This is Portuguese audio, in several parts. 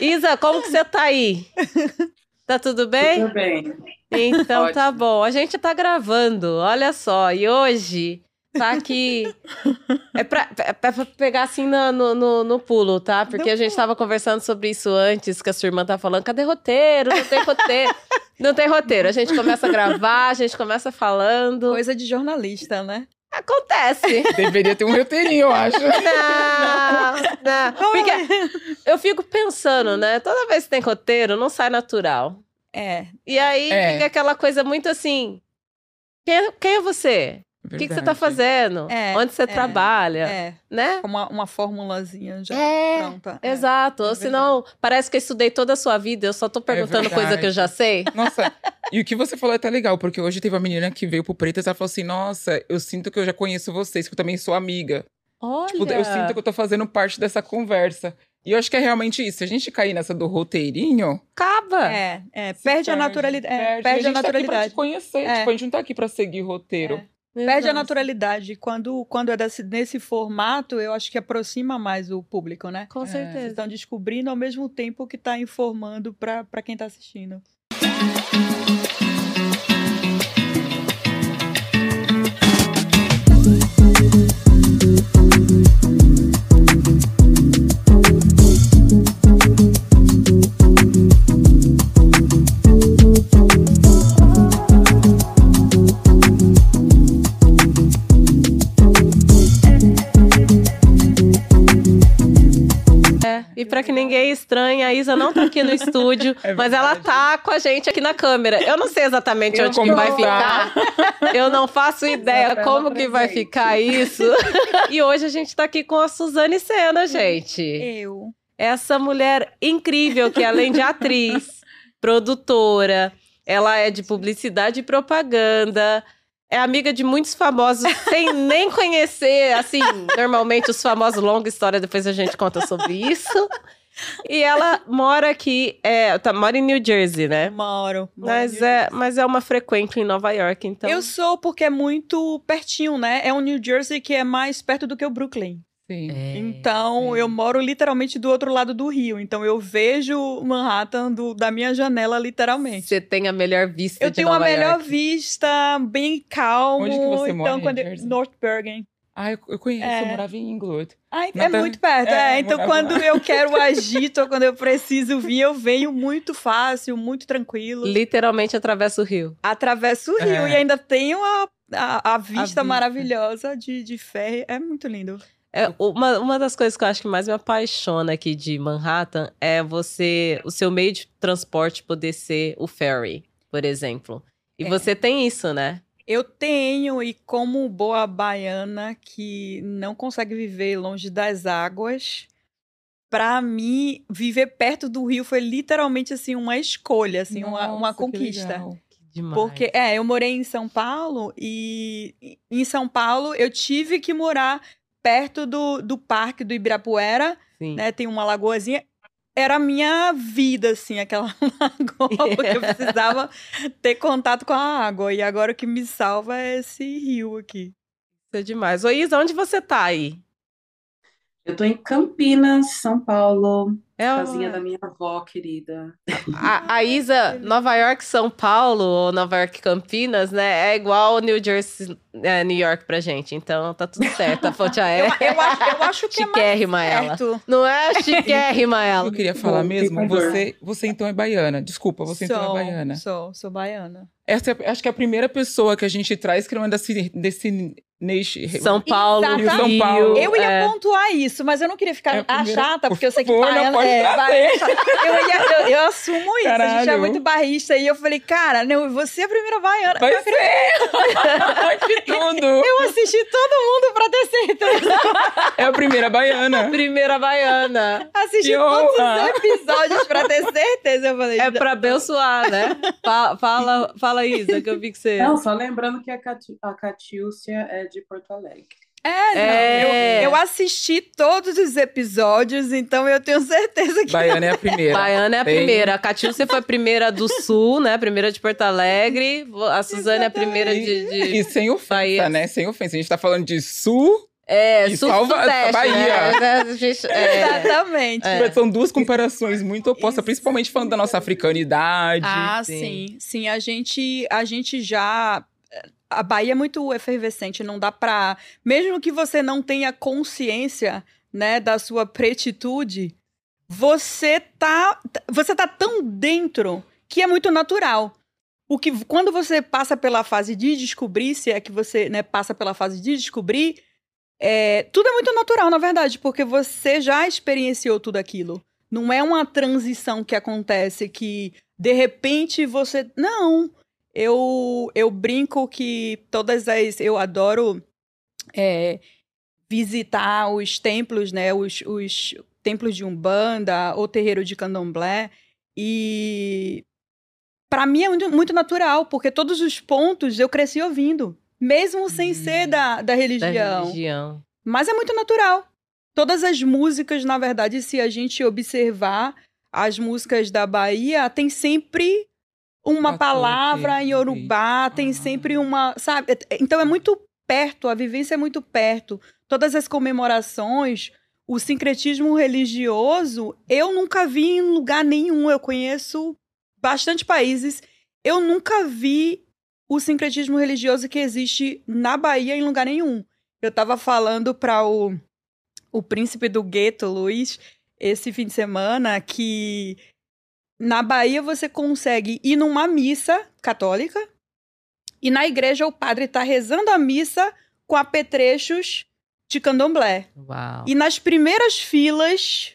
Isa, como que você tá aí? Tá tudo bem? Tudo bem. Então tá bom. A gente tá gravando, olha só. E hoje tá aqui. É pra, é pra pegar assim no, no, no, no pulo, tá? Porque a gente tava conversando sobre isso antes, que a sua irmã tá falando: cadê roteiro? Não tem roteiro. Não tem roteiro. A gente começa a gravar, a gente começa falando. Coisa de jornalista, né? Acontece. Deveria ter um roteirinho, eu acho. Não, não. Porque eu fico pensando, né? Toda vez que tem roteiro, não sai natural. É. E aí É. fica aquela coisa muito assim. Quem é, quem é você? O que, que você tá Verdade. fazendo? É, Onde você é, trabalha? É. Né? Uma, uma formulazinha já É, pronta. É. Exato. Ou é senão, parece que eu estudei toda a sua vida, eu só tô perguntando coisa que eu já sei. Nossa, e o que você falou é até legal, porque hoje teve uma menina que veio pro Pretas, ela falou assim, nossa, eu sinto que eu já conheço vocês, que eu também sou amiga. Olha. Tipo, eu sinto que eu tô fazendo parte dessa conversa. E eu acho que é realmente isso. Se a gente cair nessa do roteirinho... Acaba. É, é, se perde, a naturalidade. É, perde, a, a, gente Tá aqui pra naturalidade. te conhecer. É. Tipo, a gente não tá aqui pra seguir roteiro. Perde a Exato. naturalidade. Quando, quando é desse, nesse formato, eu acho que aproxima mais o público, né? Com É. Vocês certeza. estão descobrindo ao mesmo tempo que está informando para quem está assistindo. E pra que ninguém estranhe, a Isa não tá aqui no estúdio, É mas ela tá com a gente aqui na câmera. Eu não sei exatamente Eu onde que vai tá. ficar. Eu não faço ideia Exato, como que vai presente. ficar isso. E hoje a gente tá aqui com a Suzane Sena, gente. Eu. Essa mulher incrível que além de atriz, produtora, ela é de publicidade e propaganda. É amiga de muitos famosos, sem nem conhecer, assim, normalmente os famosos, longa história, depois a gente conta sobre isso. E ela mora aqui, é, tá, mora em New Jersey, né? Moro. moro Mas é, mas é uma frequente em Nova York, então. Eu sou porque é muito pertinho, né? É um New Jersey que é mais perto do que o Brooklyn. Sim. É, Então, sim. eu moro literalmente do outro lado do rio. Então, eu vejo Manhattan do- da minha janela, literalmente. Você tem a melhor vista Eu de tenho Nova uma melhor York. vista, bem calmo. Onde que você mora, então, quando New eu-? North Bergen. Ah, eu, eu conheço, É. eu morava em Inglewood. Ah, é muito perto. é, É, então quando lá. eu quero agito, ou quando eu preciso vir, eu venho muito fácil, muito tranquilo. Literalmente atravessa o rio. Atravesso o rio É. e ainda tenho a, a, a vista vista. maravilhosa de, de ferro. É muito lindo. É, uma, uma das coisas que eu acho que mais me apaixona aqui de Manhattan é você, o seu meio de transporte poder ser o ferry, por exemplo. E É. você tem isso, né? Eu tenho, e como boa baiana que não consegue viver longe das águas, pra mim, viver perto do rio foi literalmente assim uma escolha, assim, uma, uma Nossa, que conquista. legal. Demais. Porque, é, eu morei em São Paulo e em São Paulo eu tive que morar perto do, do parque do Ibirapuera, Sim. né? Tem uma lagoazinha. Era a minha vida, assim, aquela lagoa, porque eu precisava ter contato com a água. E agora o que me salva é esse rio aqui. Isso é demais. Ô, Isa, onde você tá aí? Eu tô em Campinas, São Paulo, É casinha uma- da minha avó querida. a, a Isa, Nova York, São Paulo, ou Nova York, Campinas, né? É igual New Jersey, é, New York pra gente. Então tá tudo certo. A fonte Eu, aérea. eu acho, eu acho que é mais Chiquérrima ela. Não é chiquérrima ela. Eu queria falar Bom, mesmo, você, você então é baiana. Desculpa, você então sou, é baiana. Sou, sou baiana. Essa é, acho que é a primeira pessoa que a gente traz que não é desse, desse nation. São Paulo, Exatamente. São Rio. Paulo. Eu ia é. pontuar isso, mas eu não queria ficar É a primeira- chata, porque eu sei que baiana pode é, eu, ia- eu- eu assumo isso, a gente é Caralho. muito barrista. E eu falei, cara, não, você é a primeira baiana. Vai ser! tudo! Eu assisti todo mundo pra ter certeza. É a primeira baiana. Primeira baiana. Assisti Que todos honra. os episódios pra ter certeza. Eu falei, É pra abençoar, né? Fa- Fala, fala, Isa, que eu vi que você. Não, só lembrando que a, Cati a Catiúcia é de Porto Alegre. É, não, É. Eu, eu assisti todos os episódios, então eu tenho certeza que. Baiana é a primeira. Baiana é a Tem- primeira. A Catiúcia foi a primeira do Sul, né? A primeira de Porto Alegre. A Suzane é a primeira de. de- E sem ofensa, Bahia. né? Sem ofensa. A gente tá falando de sul É, E sul salva- sudeste, Bahia. né? A gente- é. Exatamente. São duas comparações muito opostas, Isso. principalmente falando da nossa africanidade. Ah, Sim. sim. Sim, a gente, a gente já. A Bahia é muito efervescente, não dá pra. Mesmo que você não tenha consciência, né, da sua pretitude, você tá. Você tá tão dentro que é muito natural. O que, quando você passa pela fase de descobrir, se é que você né, passa pela fase de descobrir, é, tudo é muito natural, na verdade, porque você já experienciou tudo aquilo. Não é uma transição que acontece que de repente você. Não. Eu, eu brinco que todas as. Eu adoro é, visitar os templos, né? Os, os templos de Umbanda ou terreiro de Candomblé. E para mim é muito, natural, porque todos os pontos eu cresci ouvindo. Mesmo sem Hum. ser da, da Da religião. religião. Mas é muito natural. Todas as músicas, na verdade, se a gente observar as músicas da Bahia, tem sempre uma palavra em Yorubá, tem Ah. sempre uma, sabe? Então é muito perto, a vivência é muito perto. Todas as comemorações, o sincretismo religioso, eu nunca vi em lugar nenhum. Eu conheço bastante países, eu nunca vi o sincretismo religioso que existe na Bahia em lugar nenhum. Eu tava falando para o, o príncipe do gueto, Luiz, esse fim de semana, que na Bahia você consegue ir numa missa católica e na igreja o padre tá rezando a missa com apetrechos de candomblé. Uau. E nas primeiras filas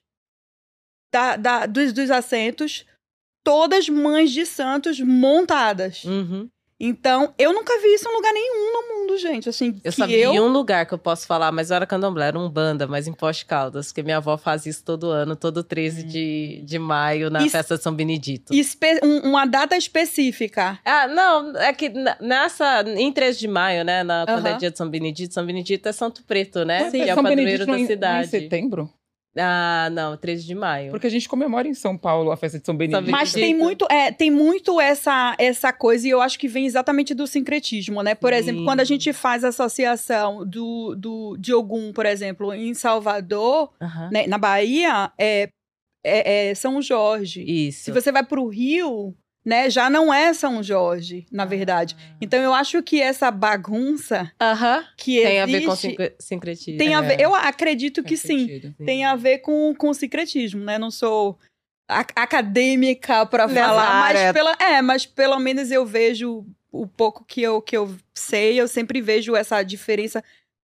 da- da- dos, dos assentos, todas mães de santos montadas. Uhum. Então, eu nunca vi isso em lugar nenhum no mundo, gente. Assim, Eu que só vi eu... um lugar que eu posso falar, mas era candomblé, era um banda, mas em Poste Caldas, porque minha avó faz isso todo ano, todo 13 de, de maio, na Isso- festa de São Benedito. espe- um- uma data específica. Ah, não, é que nessa, em 13 de maio, né, na, quando é dia de São Benedito, São Benedito é Santo Preto, né? Sim. Que é o São padroeiro Benedito da é em- é em cidade. setembro? Ah, não, 13 de maio. Porque a gente comemora em São Paulo a festa de São Benedito. Mas tem muito, é, tem muito essa, essa coisa, e eu acho que vem exatamente do sincretismo, né? Por Sim. exemplo, quando a gente faz a associação do, do, de Ogum, por exemplo, em Salvador, Aham. né, na Bahia, é, é, é São Jorge. Isso. Se você vai para o Rio, né, já não é São Jorge, na verdade. Então eu acho que essa bagunça que Tem existe a ver com sincre- sincretismo. tem a É. ver, eu acredito que sim, sentido. tem a ver com com sincretismo, né? Não sou acadêmica para falar, mas pela é, mas pelo menos eu vejo o pouco que eu que eu sei, eu sempre vejo essa diferença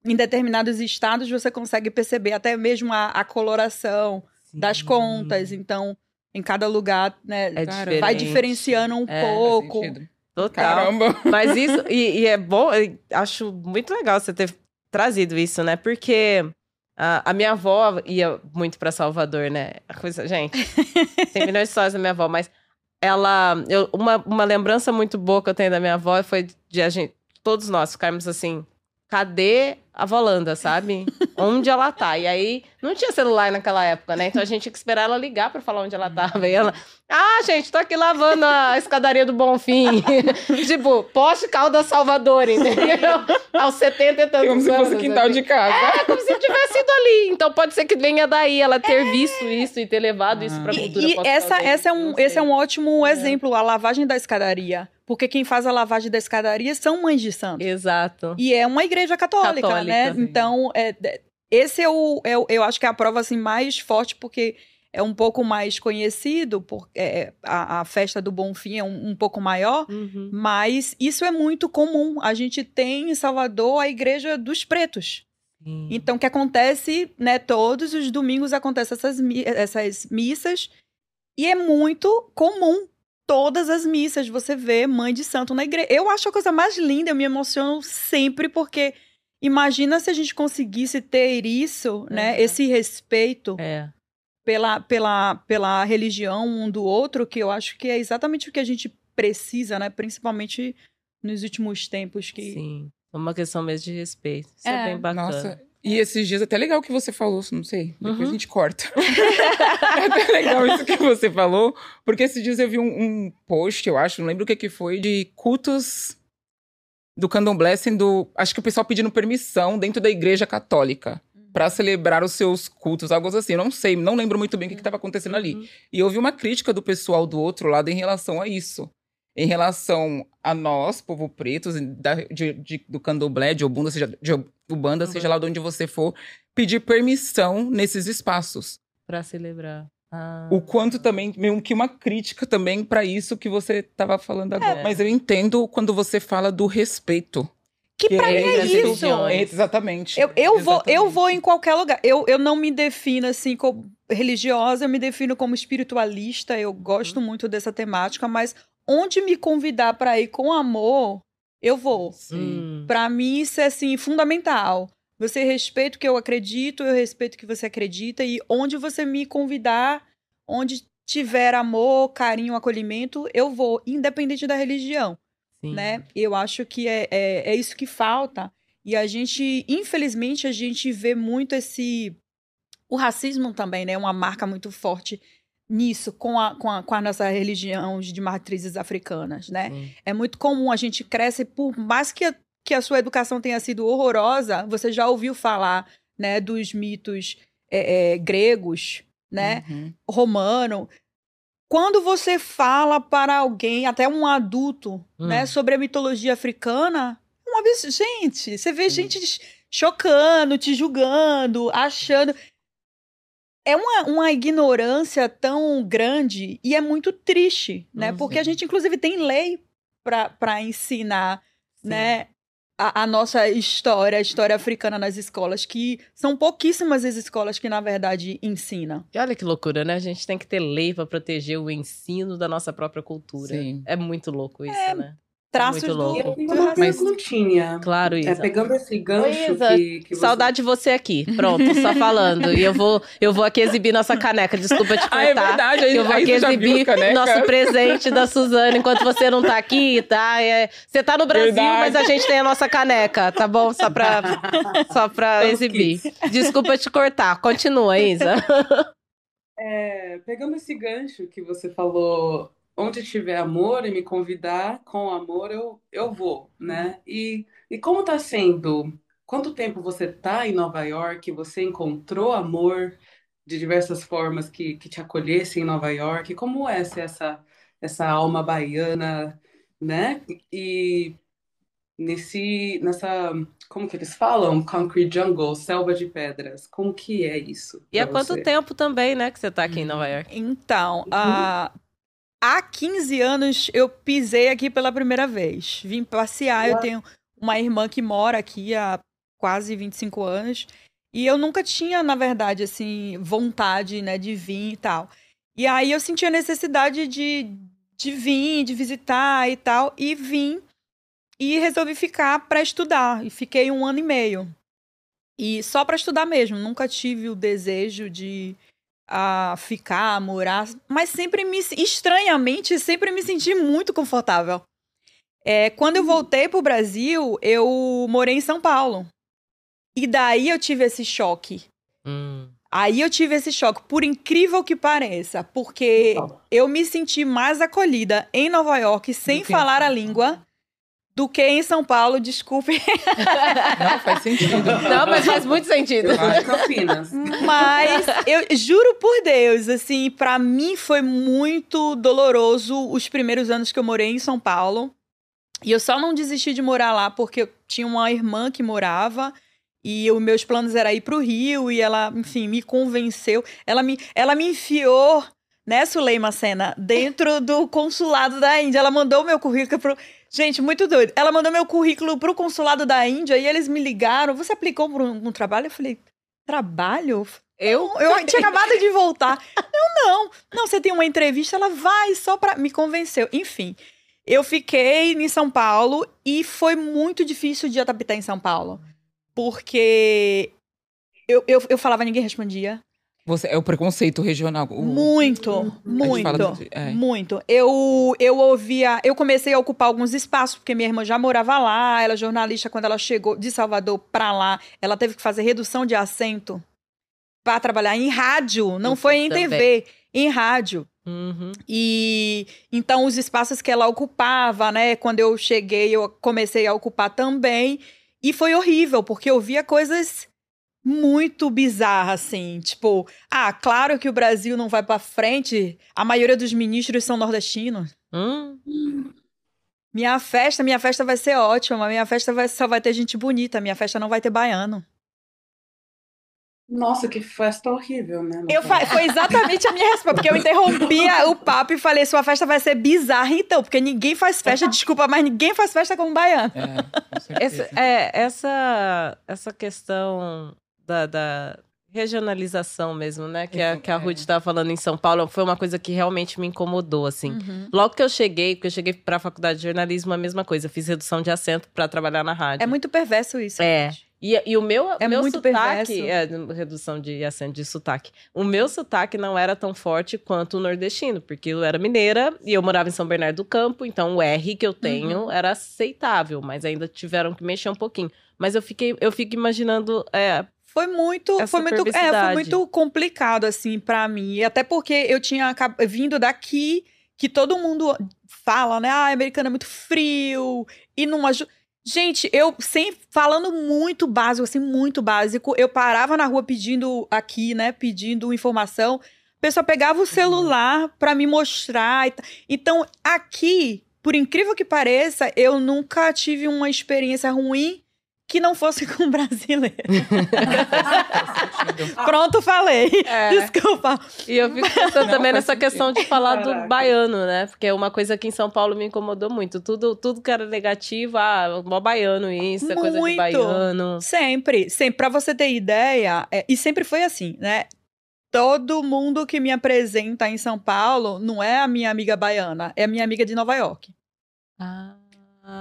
em determinados estados você consegue perceber até mesmo a, a coloração das Sim. contas. Então, em cada lugar, né, É vai diferenciando um É, pouco. Total. Caramba. Mas isso, e, e é bom, acho muito legal você ter trazido isso, né? Porque a, a minha avó ia muito pra Salvador, né? A coisa, gente, tem milhões de histórias da minha avó, mas ela. eu- uma, uma lembrança muito boa que eu tenho da minha avó foi de a gente, todos nós ficarmos assim. Cadê a Volanda, sabe? Onde ela tá? E aí, não tinha celular naquela época, né? Então a gente tinha que esperar ela ligar pra falar onde ela tava. E ela, ah, gente, tô aqui lavando a escadaria do Bonfim. tipo, poste Caldas Salvador, entendeu? Aos 70 e tantos Como se anos. fosse quintal assim. de casa. É como se tivesse ido ali. Então pode ser que venha daí ela ter visto isso e ter levado isso pra Ah. cultura E, e essa, essa é um, esse é um ótimo É. exemplo, a lavagem da escadaria. Porque quem faz a lavagem da escadaria são mães de santo. Exato. E é uma igreja católica, Católica, né? sim. Então, é, é- esse é o, é Eu acho que é a prova assim, mais forte, porque é um pouco mais conhecido, porque é, a, a festa do Bonfim é um, um pouco maior. Uhum. Mas isso é muito comum. A gente tem em Salvador a Igreja dos Pretos. Sim. Então, o que acontece, né? Todos os domingos acontecem essas, essas missas. E é muito comum. Todas as missas você vê mãe de santo na igreja. Eu acho a coisa mais linda, eu me emociono sempre, porque imagina se a gente conseguisse ter isso, né? Uhum. Esse respeito É. pela, pela, pela religião um do outro, que eu acho que é exatamente o que a gente precisa, né? Principalmente nos últimos tempos que. Sim. É uma questão mesmo de respeito. Isso é, É. bem bacana. Nossa, e esses dias até legal que você falou, não sei, depois Uhum. a gente corta. é até legal isso que você falou, porque esses dias eu vi um, um post, eu acho, não lembro o que que foi, de cultos do candomblé sendo, acho que o pessoal pedindo permissão dentro da igreja católica para celebrar os seus cultos, algo assim. Eu não sei, não lembro muito bem o que estava acontecendo ali. Uhum. E houve uma crítica do pessoal do outro lado em relação a isso. Em relação a nós, povo preto, da, de, de- do candomblé, de Obunda, seja, de Ubanda, Uhum. seja lá de onde você for, pedir permissão nesses espaços. Pra celebrar. Ah. O quanto também, meio que uma crítica também para isso que você estava falando agora. É. Mas eu entendo quando você fala do respeito. Que pra mim é entre as isso. É, exatamente. Eu, eu, vou, eu Exatamente. vou em qualquer lugar. Eu, eu não me defino assim como religiosa, eu me defino como espiritualista. Eu gosto muito dessa temática, mas onde me convidar para ir com amor, eu vou. Sim. Hum. Pra mim, isso é assim, fundamental. Você respeita o que eu acredito, eu respeito o que você acredita, e onde você me convidar, onde tiver amor, carinho, acolhimento, eu vou, independente da religião Sim. né? Eu acho que é, é, é isso que falta. E a gente, infelizmente, a gente vê muito esse. O racismo também, né? Uma marca muito forte nisso, com a, com a, com a nossa religião de matrizes africanas, né? Sim. É muito comum, a gente cresce, por mais que a, que a sua educação tenha sido horrorosa, você já ouviu falar, né, dos mitos é, é, gregos, né? Uhum. romano. Quando você fala para alguém, até um adulto, Hum. né, sobre a mitologia africana, é uma vez, gente, você vê gente ch- chocando, te julgando, achando. É uma, uma ignorância tão grande e é muito triste, né? Uhum. Porque a gente, inclusive, tem lei para ensinar, Sim. né? A, a nossa história, a história africana nas escolas, que são pouquíssimas as escolas que, na verdade, ensinam. E olha que loucura, né? A gente tem que ter lei pra proteger o ensino da nossa própria cultura. Sim. É muito louco isso, né? Traços Muito do, louco. E eu tenho do uma perguntinha. Claro, É, Isa. pegando esse gancho Isa, que, que você... Saudade de você aqui. Pronto, só falando. E eu vou, eu vou aqui exibir nossa caneca. Desculpa te Ah, é cortar. verdade. Eu vou aqui exibir nosso presente da Suzana enquanto você não tá aqui, tá? É, você tá no Brasil, Verdade. mas a gente tem a nossa caneca, tá bom? Só pra, só pra Estamos exibir. Desculpa te cortar. Continua, Isa. É, pegando esse gancho que você falou, onde tiver amor e me convidar com amor, eu, eu vou, né? E, e como tá sendo? Quanto tempo você tá em Nova York? Você encontrou amor de diversas formas que, que te acolhessem em Nova York? Como é ser essa, essa alma baiana, né? E nesse, nessa, como que eles falam? Concrete Jungle, selva de pedras. Como que é isso E há pra quanto você? tempo também, né, que você tá aqui em Nova York? Então, há, há 15 anos eu pisei aqui pela primeira vez. Vim passear, eu tenho uma irmã que mora aqui há quase 25 anos. E eu nunca tinha, na verdade, assim, vontade, né, de vir e tal. E aí eu senti a necessidade de, de vir, de visitar e tal. E vim e resolvi ficar para estudar. E fiquei um ano e meio. E só para estudar mesmo. Nunca tive o desejo de a ficar, morar, mas sempre me, estranhamente, sempre me senti muito confortável. É, quando eu voltei pro Brasil, eu morei em São Paulo. E daí eu tive esse choque. Hum. Aí eu tive esse choque, por incrível que pareça, porque eu me senti mais acolhida em Nova York, sem falar a língua, do que em São Paulo, desculpe. Não, faz sentido. Não, mas faz muito sentido. eu de Campinas. Mas eu juro por Deus, assim, pra mim foi muito doloroso os primeiros anos que eu morei em São Paulo. E eu só não desisti de morar lá porque eu tinha uma irmã que morava e os meus planos era ir pro Rio e ela, enfim, me convenceu. Ela me, ela me enfiou, né, Suleima Sena, dentro do consulado da Índia. Ela mandou meu currículo pro Gente, muito doido. Ela mandou meu currículo pro consulado da Índia e eles me ligaram. Você aplicou por um, um trabalho? Eu falei, trabalho? Eu? Eu tinha acabado de voltar. Eu não. Não, você tem uma entrevista, ela vai só pra. Me convenceu. Enfim, eu fiquei em São Paulo e foi muito difícil de adaptar em São Paulo. Porque eu, eu, eu falava, ninguém respondia. Você, é o preconceito regional. O, Muito, muito. de- é. Muito. Eu, eu ouvia. Eu comecei a ocupar alguns espaços, porque minha irmã já morava lá, ela é jornalista, quando ela chegou de Salvador pra lá, ela teve que fazer redução de assento para trabalhar em rádio, não Isso foi em também. TV, em rádio. Uhum. E então os espaços que ela ocupava, né? Quando eu cheguei, eu comecei a ocupar também. E foi horrível, porque eu via coisas muito bizarras, assim. Tipo, ah, claro que o Brasil não vai pra frente. A maioria dos ministros são nordestinos. Hum. Minha festa, minha festa vai ser ótima. Minha festa vai, só vai ter gente bonita. Minha festa não vai ter baiano. Nossa, que festa horrível, né? Eu foi exatamente a minha resposta, porque eu interrompi a- o papo e falei: sua festa vai ser bizarra, então, porque ninguém faz festa, desculpa, mas ninguém faz festa como baiano. É, com. Essa, é, essa, essa questão da, da regionalização mesmo, né? Que a, Isso, que a é. Ruth estava falando em São Paulo, foi uma coisa que realmente me incomodou, assim. Uhum. Logo que eu cheguei, porque eu cheguei para a faculdade de jornalismo, a mesma coisa. Fiz redução de acento para trabalhar na rádio. É muito perverso isso. É. gente. E, e o meu, É meu muito sotaque, perverso. é, redução de acento de sotaque. O meu sotaque não era tão forte quanto o nordestino, porque eu era mineira e eu morava em São Bernardo do Campo, então o R que eu tenho Uhum. era aceitável, mas ainda tiveram que mexer um pouquinho. Mas eu fiquei, eu fico imaginando, é, Foi muito, Essa foi muito, é, foi muito complicado assim pra mim. E até porque eu tinha vindo daqui que todo mundo fala, né? Ah, americano é muito frio e não ajuda. Gente, eu sempre falando muito básico, assim, muito básico. Eu parava na rua pedindo aqui, né? Pedindo informação. A pessoa pegava o celular pra me mostrar. e Então, aqui, por incrível que pareça, eu nunca tive uma experiência ruim que não fosse com brasileiro. Pronto, falei. É. Desculpa. E eu fico pensando Não, também nessa sentido. questão de falar do Caraca. baiano, né? Porque é uma coisa que em São Paulo me incomodou muito. Tudo, tudo que era negativo, ah, mó baiano isso, é coisa de Muito. baiano. Sempre, sempre. Pra você ter ideia, é, e sempre foi assim, né? Todo mundo que me apresenta em São Paulo não é a minha amiga baiana, é a minha amiga de Nova York. Ah.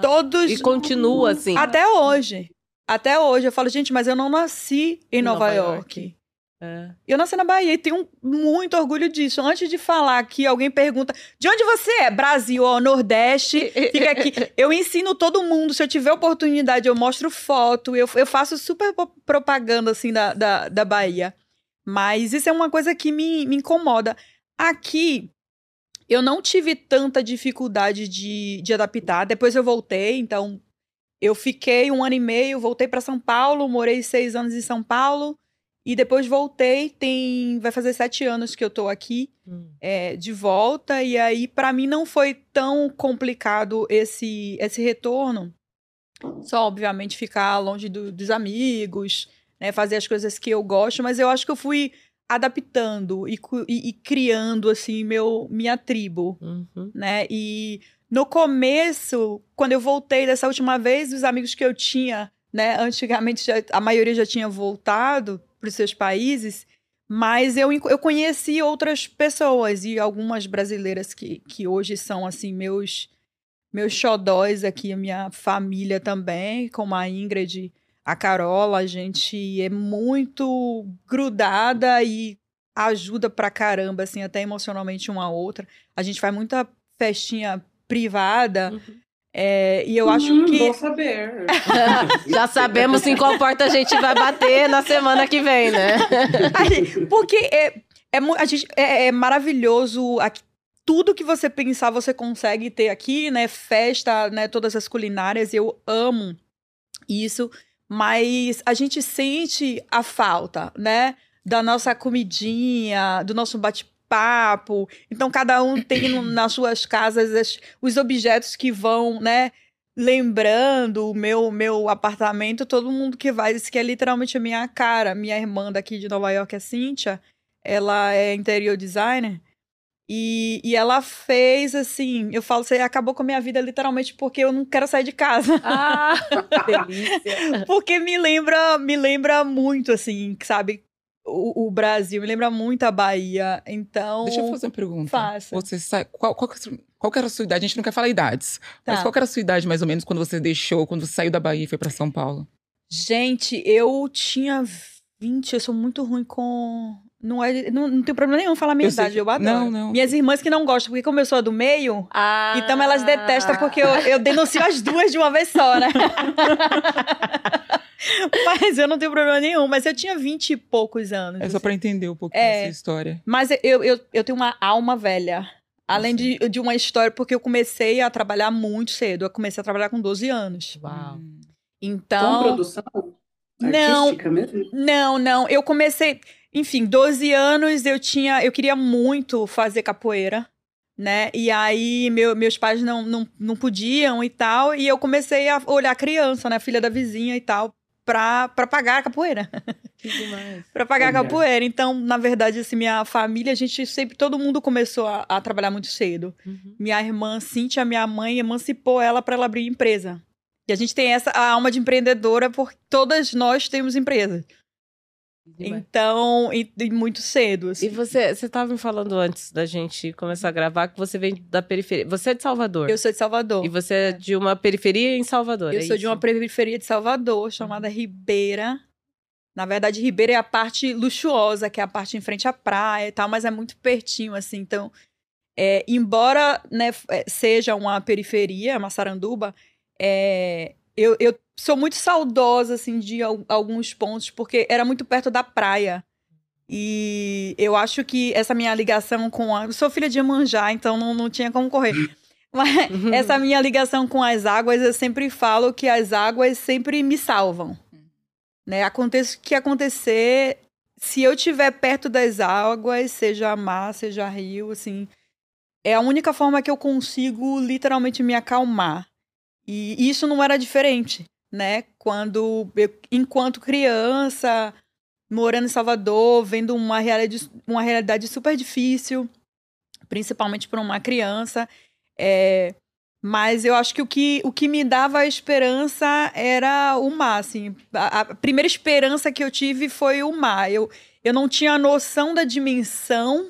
Todos. E continua assim. Até hoje. Até hoje. Eu falo, gente, mas eu não nasci em Em Nova, Nova York. É. Eu nasci na Bahia e tenho muito orgulho disso. Antes de falar aqui, alguém pergunta: de onde você é? Brasil ou Nordeste? Fica aqui. Eu ensino todo mundo. Se eu tiver oportunidade, eu mostro foto. Eu, eu faço super propaganda, assim, da, da, da Bahia. Mas isso é uma coisa que me, me incomoda. Aqui, eu não tive tanta dificuldade de, de adaptar. Depois eu voltei, então eu fiquei um ano e meio, voltei para São Paulo, morei seis anos em São Paulo. E depois voltei, tem. Vai fazer sete anos que eu tô aqui Hum. é, de volta, e aí para mim não foi tão complicado esse, esse retorno. Só, obviamente, ficar longe do- dos amigos, né, fazer as coisas que eu gosto, mas eu acho que eu fui adaptando e, e- e criando, assim, meu, minha tribo, Uhum. né? E no começo, quando eu voltei dessa última vez, os amigos que eu tinha, né, antigamente já- a maioria já tinha voltado para os seus países, mas eu, eu conheci outras pessoas e algumas brasileiras que, que hoje são, assim, meus, meus xodóis aqui, a minha família também, como a Ingrid, a Carola, a gente é muito grudada e ajuda pra caramba, assim, até emocionalmente uma a outra. A gente faz muita festinha privada Uhum. é, e eu acho Hum, que Bom saber. Já sabemos em qual porta a gente vai bater na semana que vem, né? A gente- porque é, é, a gente, é, é maravilhoso aqui. Tudo que você pensar, você consegue ter aqui, né? Festa, né? Todas as culinárias, eu amo isso. Mas a gente sente a falta, né? Da nossa comidinha, do nosso bate-papo. Então, cada um tem no- nas suas casas as- os objetos que vão, né? lembrando o meu, meu apartamento, todo mundo que vai, isso que é literalmente a minha cara. Minha irmã daqui de Nova York, a Cíntia, ela é interior designer. E, e ela fez assim, eu falo, você acabou com a minha vida literalmente porque eu não quero sair de casa. Ah, delícia. Porque me lembra, me lembra muito, assim, sabe? O, o Brasil, me lembra muito a Bahia. Então. Deixa eu fazer uma pergunta. Faça. Você sai, qual, qual, é qual era a sua idade? A gente não quer falar idades. Mas Tá. qual que era a sua idade, mais ou menos, quando você deixou, quando você saiu da Bahia e foi pra São Paulo? Gente, eu tinha 20, eu sou muito ruim com. Não, é, não, não tem problema nenhum falar minha Eu sei idade, que- eu adoro. Não, não. Minhas irmãs que não gostam, porque como eu sou a do meio, Ah. então elas detestam porque eu, eu denuncio as duas de uma vez só, né? Mas eu não tenho problema nenhum. Mas eu tinha vinte e poucos anos. É só assim. pra entender um pouquinho É. essa história. Mas eu, eu, eu tenho uma alma velha. Além de, de uma história, porque eu comecei a trabalhar muito cedo. Eu comecei a trabalhar com 12 anos. Uau. Hum. Com Então. produção Não. artística mesmo? Não, não. Eu comecei. Enfim, 12 anos eu tinha. Eu queria muito fazer capoeira, né? E aí meu- meus pais não, não, não podiam e tal. E eu comecei a olhar a criança, né? Filha da vizinha e tal. Pra pagar a capoeira. Que demais. Pra pagar a Olha. capoeira. Então, na verdade, assim, minha família, a gente sempre, todo mundo começou a, a trabalhar muito cedo. Uhum. Minha irmã Cíntia, minha mãe, emancipou ela para ela abrir empresa. E a gente tem essa a alma de empreendedora porque todas nós temos empresa. Então, e, e muito cedo. E Assim. você, você tava me falando antes da gente começar a gravar que você vem da periferia. Você é de Salvador. Eu sou de Salvador. E você é de uma periferia em Salvador. Eu é sou de isso? uma periferia de Salvador, chamada Ribeira. Na verdade, Ribeira é a parte luxuosa, que é a parte em frente à praia e tal, mas é muito pertinho, assim. Então, é, embora né, é, seja uma periferia, Massaranduba, é, eu, eu sou muito saudosa, assim, de al- alguns pontos, porque era muito perto da praia. E eu acho que essa minha ligação com a... Eu sou filha de Iemanjá, então não, não tinha como correr. Mas essa minha ligação com as águas, eu sempre falo que as águas sempre me salvam. Né? Aconteça o que acontecer, se eu estiver perto das águas, seja mar, seja rio, assim, é a única forma que eu consigo literalmente me acalmar. E isso não era diferente, né? Quando eu, enquanto criança, morando em Salvador, vendo uma realidade, uma realidade super difícil, principalmente para uma criança, é, mas eu acho que o, que o que me dava a esperança era o mar, assim. A, a primeira esperança que eu tive foi o mar. Eu, eu não tinha noção da dimensão,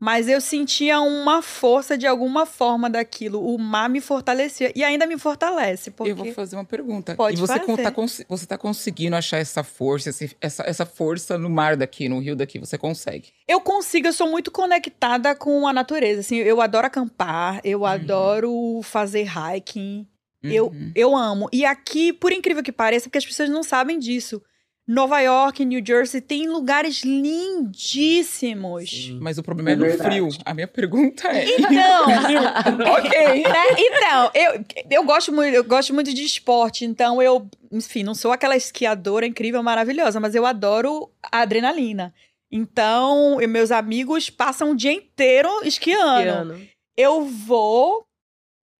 mas eu sentia uma força de alguma forma daquilo. O mar me fortalecia e ainda me fortalece, porque Eu vou fazer uma pergunta. Pode e você, fazer. tá, você tá conseguindo achar essa força, essa, essa força no mar daqui, no rio daqui, você consegue? eu consigo, eu sou muito conectada com a natureza. Assim, eu adoro acampar, eu adoro fazer hiking. Eu, Uhum. eu amo. E aqui, por incrível que pareça, porque as pessoas não sabem disso, Nova York, New Jersey, tem lugares lindíssimos. Sim. Mas o problema é, É verdade. frio. A minha pergunta é. Então, ok. né? Então, eu, eu, gosto muito, eu gosto muito de esporte, então eu, enfim, não sou aquela esquiadora incrível, maravilhosa, mas eu adoro a adrenalina. Então, meus amigos passam o dia inteiro esquiando. Piano. eu vou,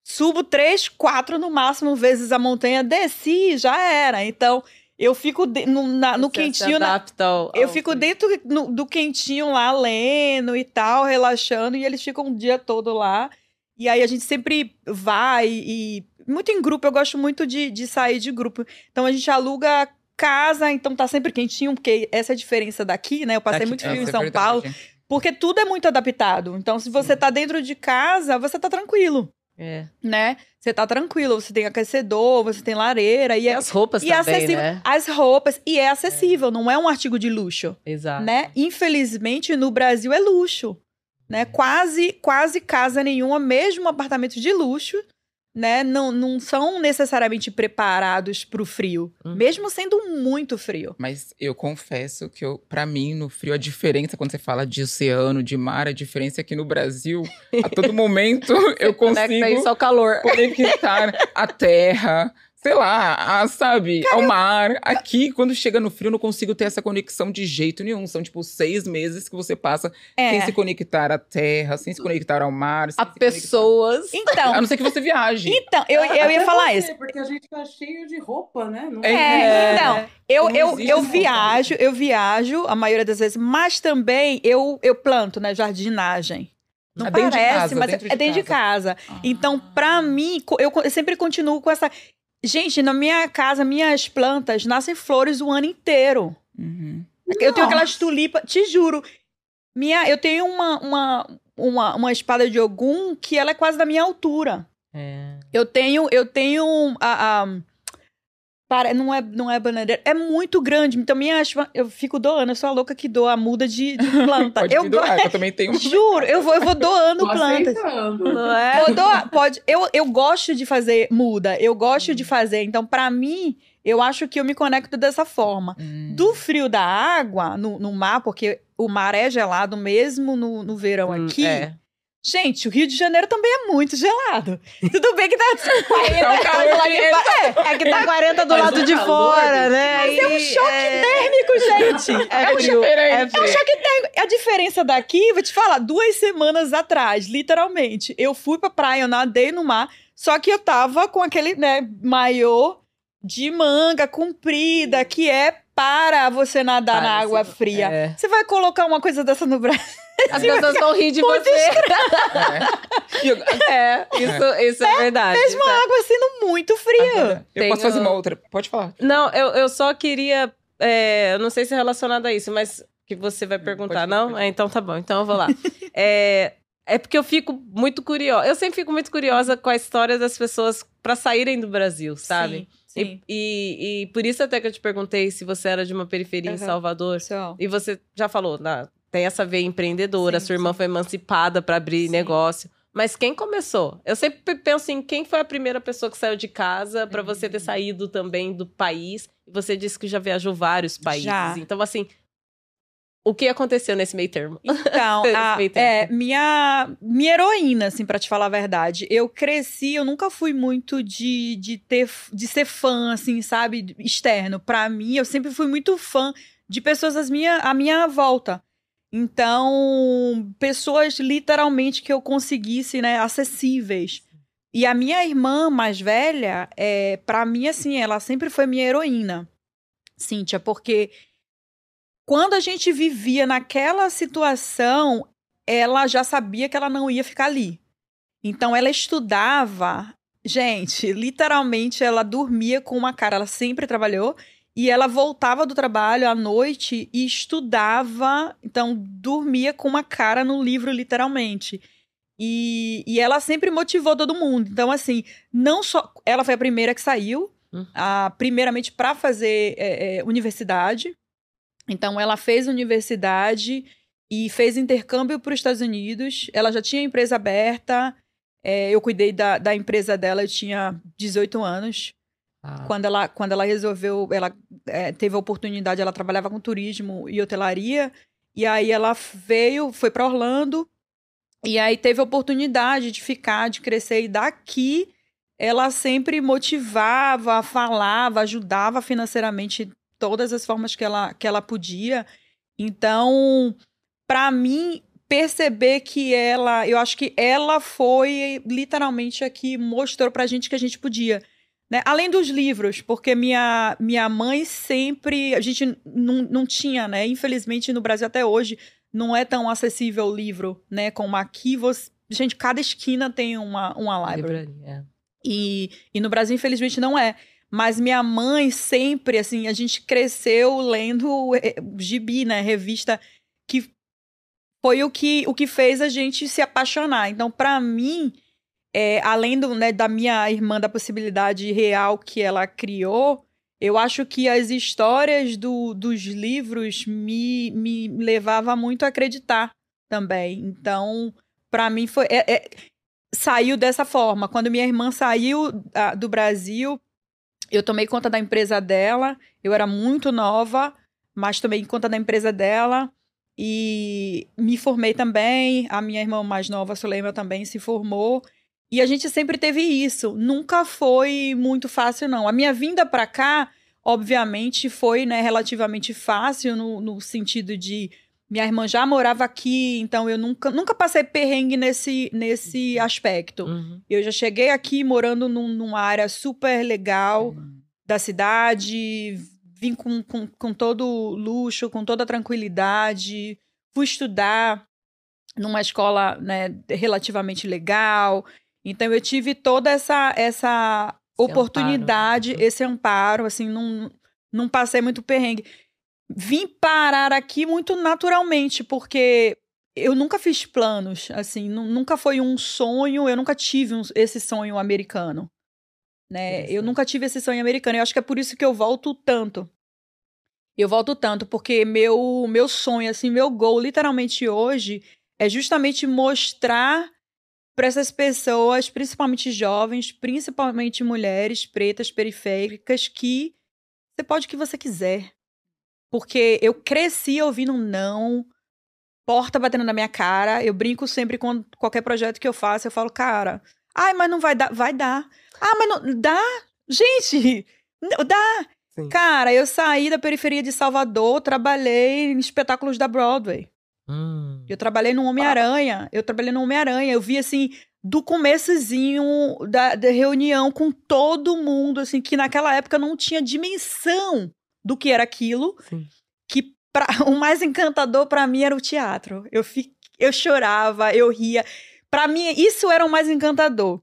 subo três, quatro no máximo vezes a montanha, desci, já era. Então, eu fico de- no, na- no Você se quentinho, na- ao- eu ao fico frio. dentro no- do quentinho lá, lendo e tal, relaxando, e eles ficam o dia todo lá. E aí a gente sempre vai e. Muito em grupo, eu gosto muito de, de sair de grupo. Então a gente aluga casa, então tá sempre quentinho, porque essa é a diferença daqui, né? Eu passei Daqui- muito frio essa em é São verdade. Paulo. Porque tudo é muito adaptado. Então, se você tá dentro de casa, você tá tranquilo, É. né? Você tá tranquilo, você tem aquecedor, você tem lareira e, E é, as roupas e é também, acessível. né? As roupas, e é acessível, não é um artigo de luxo, Exato. né? Infelizmente, no Brasil é luxo, né? Quase, quase casa nenhuma, mesmo apartamento de luxo, né? Não, não são necessariamente preparados pro frio, Uhum. mesmo sendo muito frio. Mas eu confesso que, eu, pra mim, no frio, a diferença quando você fala de oceano, de mar, a diferença é que no Brasil, a todo momento, eu consigo isso ao calor. conectar a terra, sei lá, a, sabe, ao mar. Aqui, quando chega no frio, eu não consigo ter essa conexão de jeito nenhum. São, tipo, seis meses que você passa sem É. se conectar à terra, sem se conectar ao mar. sem A se conectar- pessoas. Então, A não ser que você viaje. então eu, eu ia falar você, isso. Porque a gente tá cheio de roupa, né? Não É, É, então, eu, Não eu, eu viajo, eu viajo a maioria das vezes, mas também eu, eu planto, né, jardinagem. Não Ah, dentro de parece, casa, mas dentro é de dentro de casa. Ah. Então, pra mim, eu, eu sempre continuo com essa... Gente, na minha casa, minhas plantas nascem flores o ano inteiro. Uhum. Eu tenho aquelas tulipas, te juro. Minha, eu tenho uma, uma, uma, uma espada de Ogum que ela é quase da minha altura. É. Eu tenho, eu tenho a, a- para, não é, não é bananeira, é muito grande. Então minha, eu fico doando, eu sou a louca que doa a muda de, de planta. Pode eu me doar, eu também tenho. juro, eu vou, eu vou doando Tô plantas. aceitando. Não é? Vou doar, pode. Eu, eu gosto de fazer muda, eu gosto de fazer. Então, pra mim, eu acho que eu me conecto dessa forma. Hum. Do frio da água no, no mar, porque o mar é gelado mesmo no, no verão Hum, aqui. é. Gente, o Rio de Janeiro também é muito gelado. Tudo bem que tá 40, É calor lá de- em ba- é, É que tá 40 do lado de fora, né? Mas é um E- choque é- térmico, gente. É frio, é É um frio. choque térmico. A diferença daqui, vou te falar, duas semanas atrás, literalmente, eu fui pra praia, eu nadei no mar, só que eu tava com aquele, né, maiô de manga comprida, que é para você nadar na água fria. é. Você vai colocar uma coisa dessa no Brasil? As pessoas vão rir de você. É. E eu- É, isso, isso é verdade. Mesmo Isso é- a água sendo muito fria. Eu Tenho- posso fazer uma outra. Pode falar. Não, eu, eu só queria. é, eu não sei se é relacionado a isso, mas que você vai perguntar, pode- não? pode. É, então tá bom, então eu vou lá. é, é porque eu fico muito curiosa. Eu sempre fico muito curiosa com a história das pessoas para saírem do Brasil, sabe? Sim, sim. E, e, e por isso até que eu te perguntei se você era de uma periferia em Aham. Salvador. Pessoal. E você já falou, na- tem essa veia empreendedora, Sim, sua irmã sim. foi emancipada para abrir Sim. negócio. Mas quem começou? Eu sempre penso em quem foi a primeira pessoa que saiu de casa para você Uhum. ter saído também do país. E você disse que já viajou vários países. Já. Então, assim, o que aconteceu nesse meio termo? Então, a- Respeita. é, minha, minha heroína, assim, pra te falar a verdade. Eu cresci, eu nunca fui muito de, de ter, de ser fã, assim, sabe, externo. Pra mim, eu sempre fui muito fã de pessoas às minha, à minha volta. Então, pessoas literalmente que eu conseguisse, né, acessíveis. E a minha irmã mais velha, é, para mim, assim, ela sempre foi minha heroína, Cíntia, porque quando a gente vivia naquela situação, ela já sabia que ela não ia ficar ali. Então, ela estudava, gente, literalmente, ela dormia com uma cara, ela sempre trabalhou, e ela voltava do trabalho à noite e estudava, então dormia com uma cara no livro, literalmente. E, e ela sempre motivou todo mundo. Então, assim, não só. Ela foi a primeira que saiu, Hum. a, primeiramente para fazer é, é, universidade. Então, ela fez universidade e fez intercâmbio para os Estados Unidos. Ela já tinha empresa aberta. é, eu cuidei da, da empresa dela, eu tinha 18 anos. Ah, Quando ela, quando ela resolveu, ela é, teve a oportunidade, ela trabalhava com turismo e hotelaria. E aí ela veio, foi para Orlando. E aí teve a oportunidade de ficar, de crescer. E daqui ela sempre motivava, falava, ajudava financeiramente todas as formas que ela, que ela podia. Então, para mim, perceber que ela, eu acho que ela foi literalmente a que mostrou pra gente que a gente podia. Né? Além dos livros, porque minha, minha mãe sempre. A gente não, não tinha, né? Infelizmente, no Brasil até hoje, não é tão acessível o livro, né? Como aqui você. Gente, cada esquina tem uma, uma library. livraria. E, e no Brasil, infelizmente, não é. Mas minha mãe sempre, assim, a gente cresceu lendo eh, gibi, né? Revista que foi o que, o que fez a gente se apaixonar. Então, para mim, é, além do, né, da minha irmã, da possibilidade real que ela criou, eu acho que as histórias do, dos livros me, me levava muito a acreditar também. Então, para mim foi é- é- saiu dessa forma. Quando minha irmã saiu do Brasil, eu tomei conta da empresa dela. Eu era muito nova, mas tomei conta da empresa dela e me formei também. A minha irmã mais nova, Suleima, também se formou. E a gente sempre teve isso. Nunca foi muito fácil, não. A minha vinda para cá, obviamente, foi né, relativamente fácil no, no sentido de minha irmã já morava aqui, então eu nunca, nunca passei perrengue nesse, nesse aspecto. Uhum. Eu já cheguei aqui morando num- numa área super legal da cidade, vim com, com, com todo luxo, com toda tranquilidade, fui estudar numa escola né, relativamente legal. Então eu tive toda essa, essa oportunidade, amparo. esse amparo, assim, não, não passei muito perrengue. Vim parar aqui muito naturalmente, porque eu nunca fiz planos, assim, nu- nunca foi um sonho, eu nunca tive um- esse sonho americano. Né? Eu nunca tive esse sonho americano. Eu acho que é por isso que eu volto tanto. Eu volto tanto, porque meu, meu sonho, assim, meu goal, literalmente hoje, é justamente mostrar para essas pessoas, principalmente jovens, principalmente mulheres pretas periféricas, que você pode o que você quiser. Porque eu cresci ouvindo um não, porta batendo na minha cara. Eu brinco sempre com qualquer projeto que eu faço. Eu falo, cara, ai, mas não vai dar. Vai dar. Ah, mas não. Dá? Gente, não- dá. Sim. Cara, eu saí da periferia de Salvador, trabalhei em espetáculos da Broadway. Hum. Eu trabalhei no Homem-Aranha. Eu trabalhei no Homem-Aranha. Eu vi, assim, do começozinho da, da reunião com todo mundo, assim, que naquela época não tinha dimensão do que era aquilo. Sim. Que pra- o mais encantador pra mim era o teatro. Eu, fi, eu chorava, eu ria. Pra mim, isso era o mais encantador.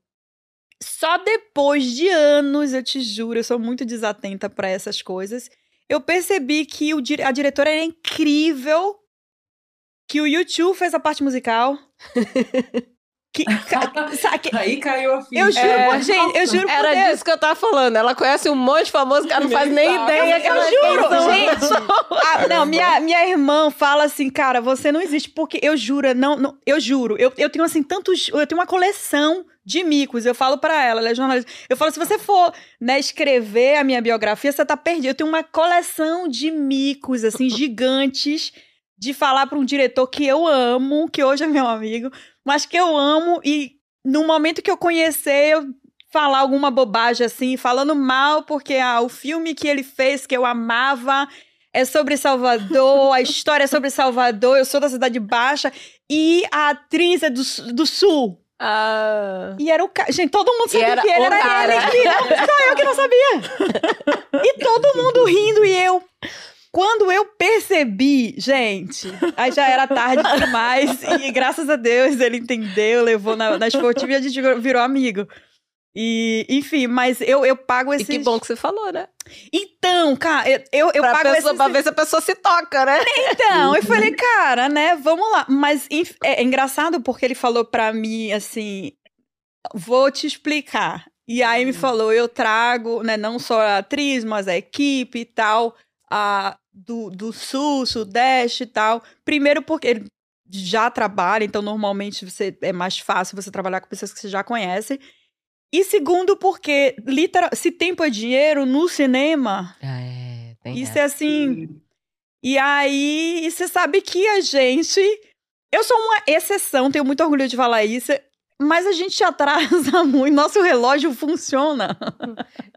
Só depois de anos, eu te juro, eu sou muito desatenta pra essas coisas. Eu percebi que o a diretora era incrível, que o YouTube fez a parte musical. que, ca- sabe que- Aí caiu a ficha. eu juro, É. por- gente, eu juro por Era Deus. disso que eu tava falando. Ela conhece um monte de famoso que ela não faz nem sabe. ideia. Eu- que eu ela- juro, gente. Ah, não, minha, minha irmã fala assim, cara, você não existe, porque eu juro, não, não- eu juro, eu, eu tenho assim tantos, eu tenho uma coleção de micos, eu falo pra ela, ela é jornalista, eu falo, se você for, né, escrever a minha biografia, você tá perdido, eu tenho uma coleção de micos, assim, gigantes, de falar pra um diretor que eu amo, que hoje é meu amigo, mas que eu amo, e no momento que eu conhecer, eu falar alguma bobagem assim, falando mal, porque ah, o filme que ele fez, que eu amava, é sobre Salvador, a história é sobre Salvador, eu sou da Cidade Baixa, e a atriz é do, do Sul. Ah. E era o cara. Gente, todo mundo sabia era que ele era cara. ele. que não, só eu que não sabia. E todo mundo rindo, e eu. Quando eu percebi, gente, aí já era tarde demais, e graças a Deus ele entendeu, levou na, na esportiva e a gente virou, amigo. E, enfim, mas eu, eu pago E esses... que bom que você falou, né? Então, cara, eu, eu, eu pago pessoa, esses... pra ver se a pessoa se toca, né? Então, eu falei, cara, né, vamos lá. Mas é, é engraçado porque ele falou pra mim assim: vou te explicar. E aí me falou, eu trago, né, não só a atriz, mas a equipe e tal, a, do, do sul, sudeste e tal. Primeiro porque ele já trabalha, então normalmente você, é mais fácil você trabalhar com pessoas que você já conhece. E segundo porque, literal, se tempo é dinheiro no cinema, É, tem isso é assim, e aí, e você sabe que a gente. Eu sou uma exceção, tenho muito orgulho de falar isso, mas a gente atrasa muito, nosso relógio funciona.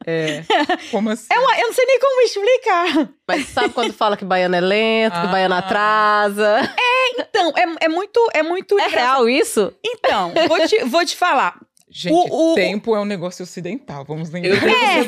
É. Como assim? É uma- eu não sei nem como explicar. Mas sabe quando fala que baiano é lento, que Ah. baiano atrasa? Então, é, é muito. É muito. É real isso? Então, vou te, vou te falar. Gente, O- o- tempo é um negócio ocidental, vamos lembrar. É.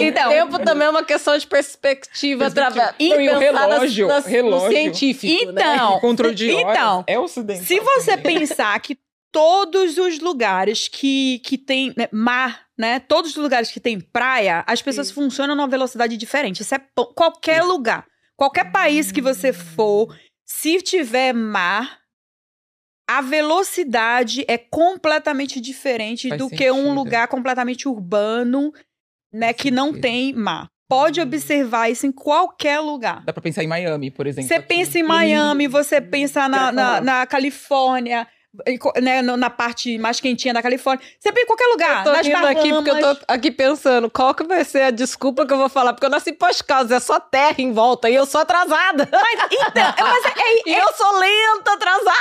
Então, tempo também é uma questão de perspectiva através. Não, e o pensar nas- relógio, nas- relógio. No científico, né? Então, Controle de horas então, é ocidental. Se você também. pensar que todos os lugares que, que tem né, mar, né? Todos os lugares que tem praia, as pessoas funcionam numa velocidade diferente. Isso é qualquer lugar. Qualquer país que você for, se tiver mar, a velocidade é completamente diferente Faz do que um sentido. lugar completamente urbano, né? Que não sentido. tem mar. Pode Hum. observar isso em qualquer lugar. Dá pra pensar em Miami, por exemplo. Você pensa em Miami, você pensa na, na, na Califórnia, né, na parte mais quentinha da Califórnia. Você pensa em qualquer lugar. Eu tô nas rindo aqui porque eu tô aqui pensando qual que vai ser a desculpa que eu vou falar. Porque eu nasci pós-causa, é só terra em volta e eu sou atrasada. Mas, então, mas é, E eu sou lenta, atrasada.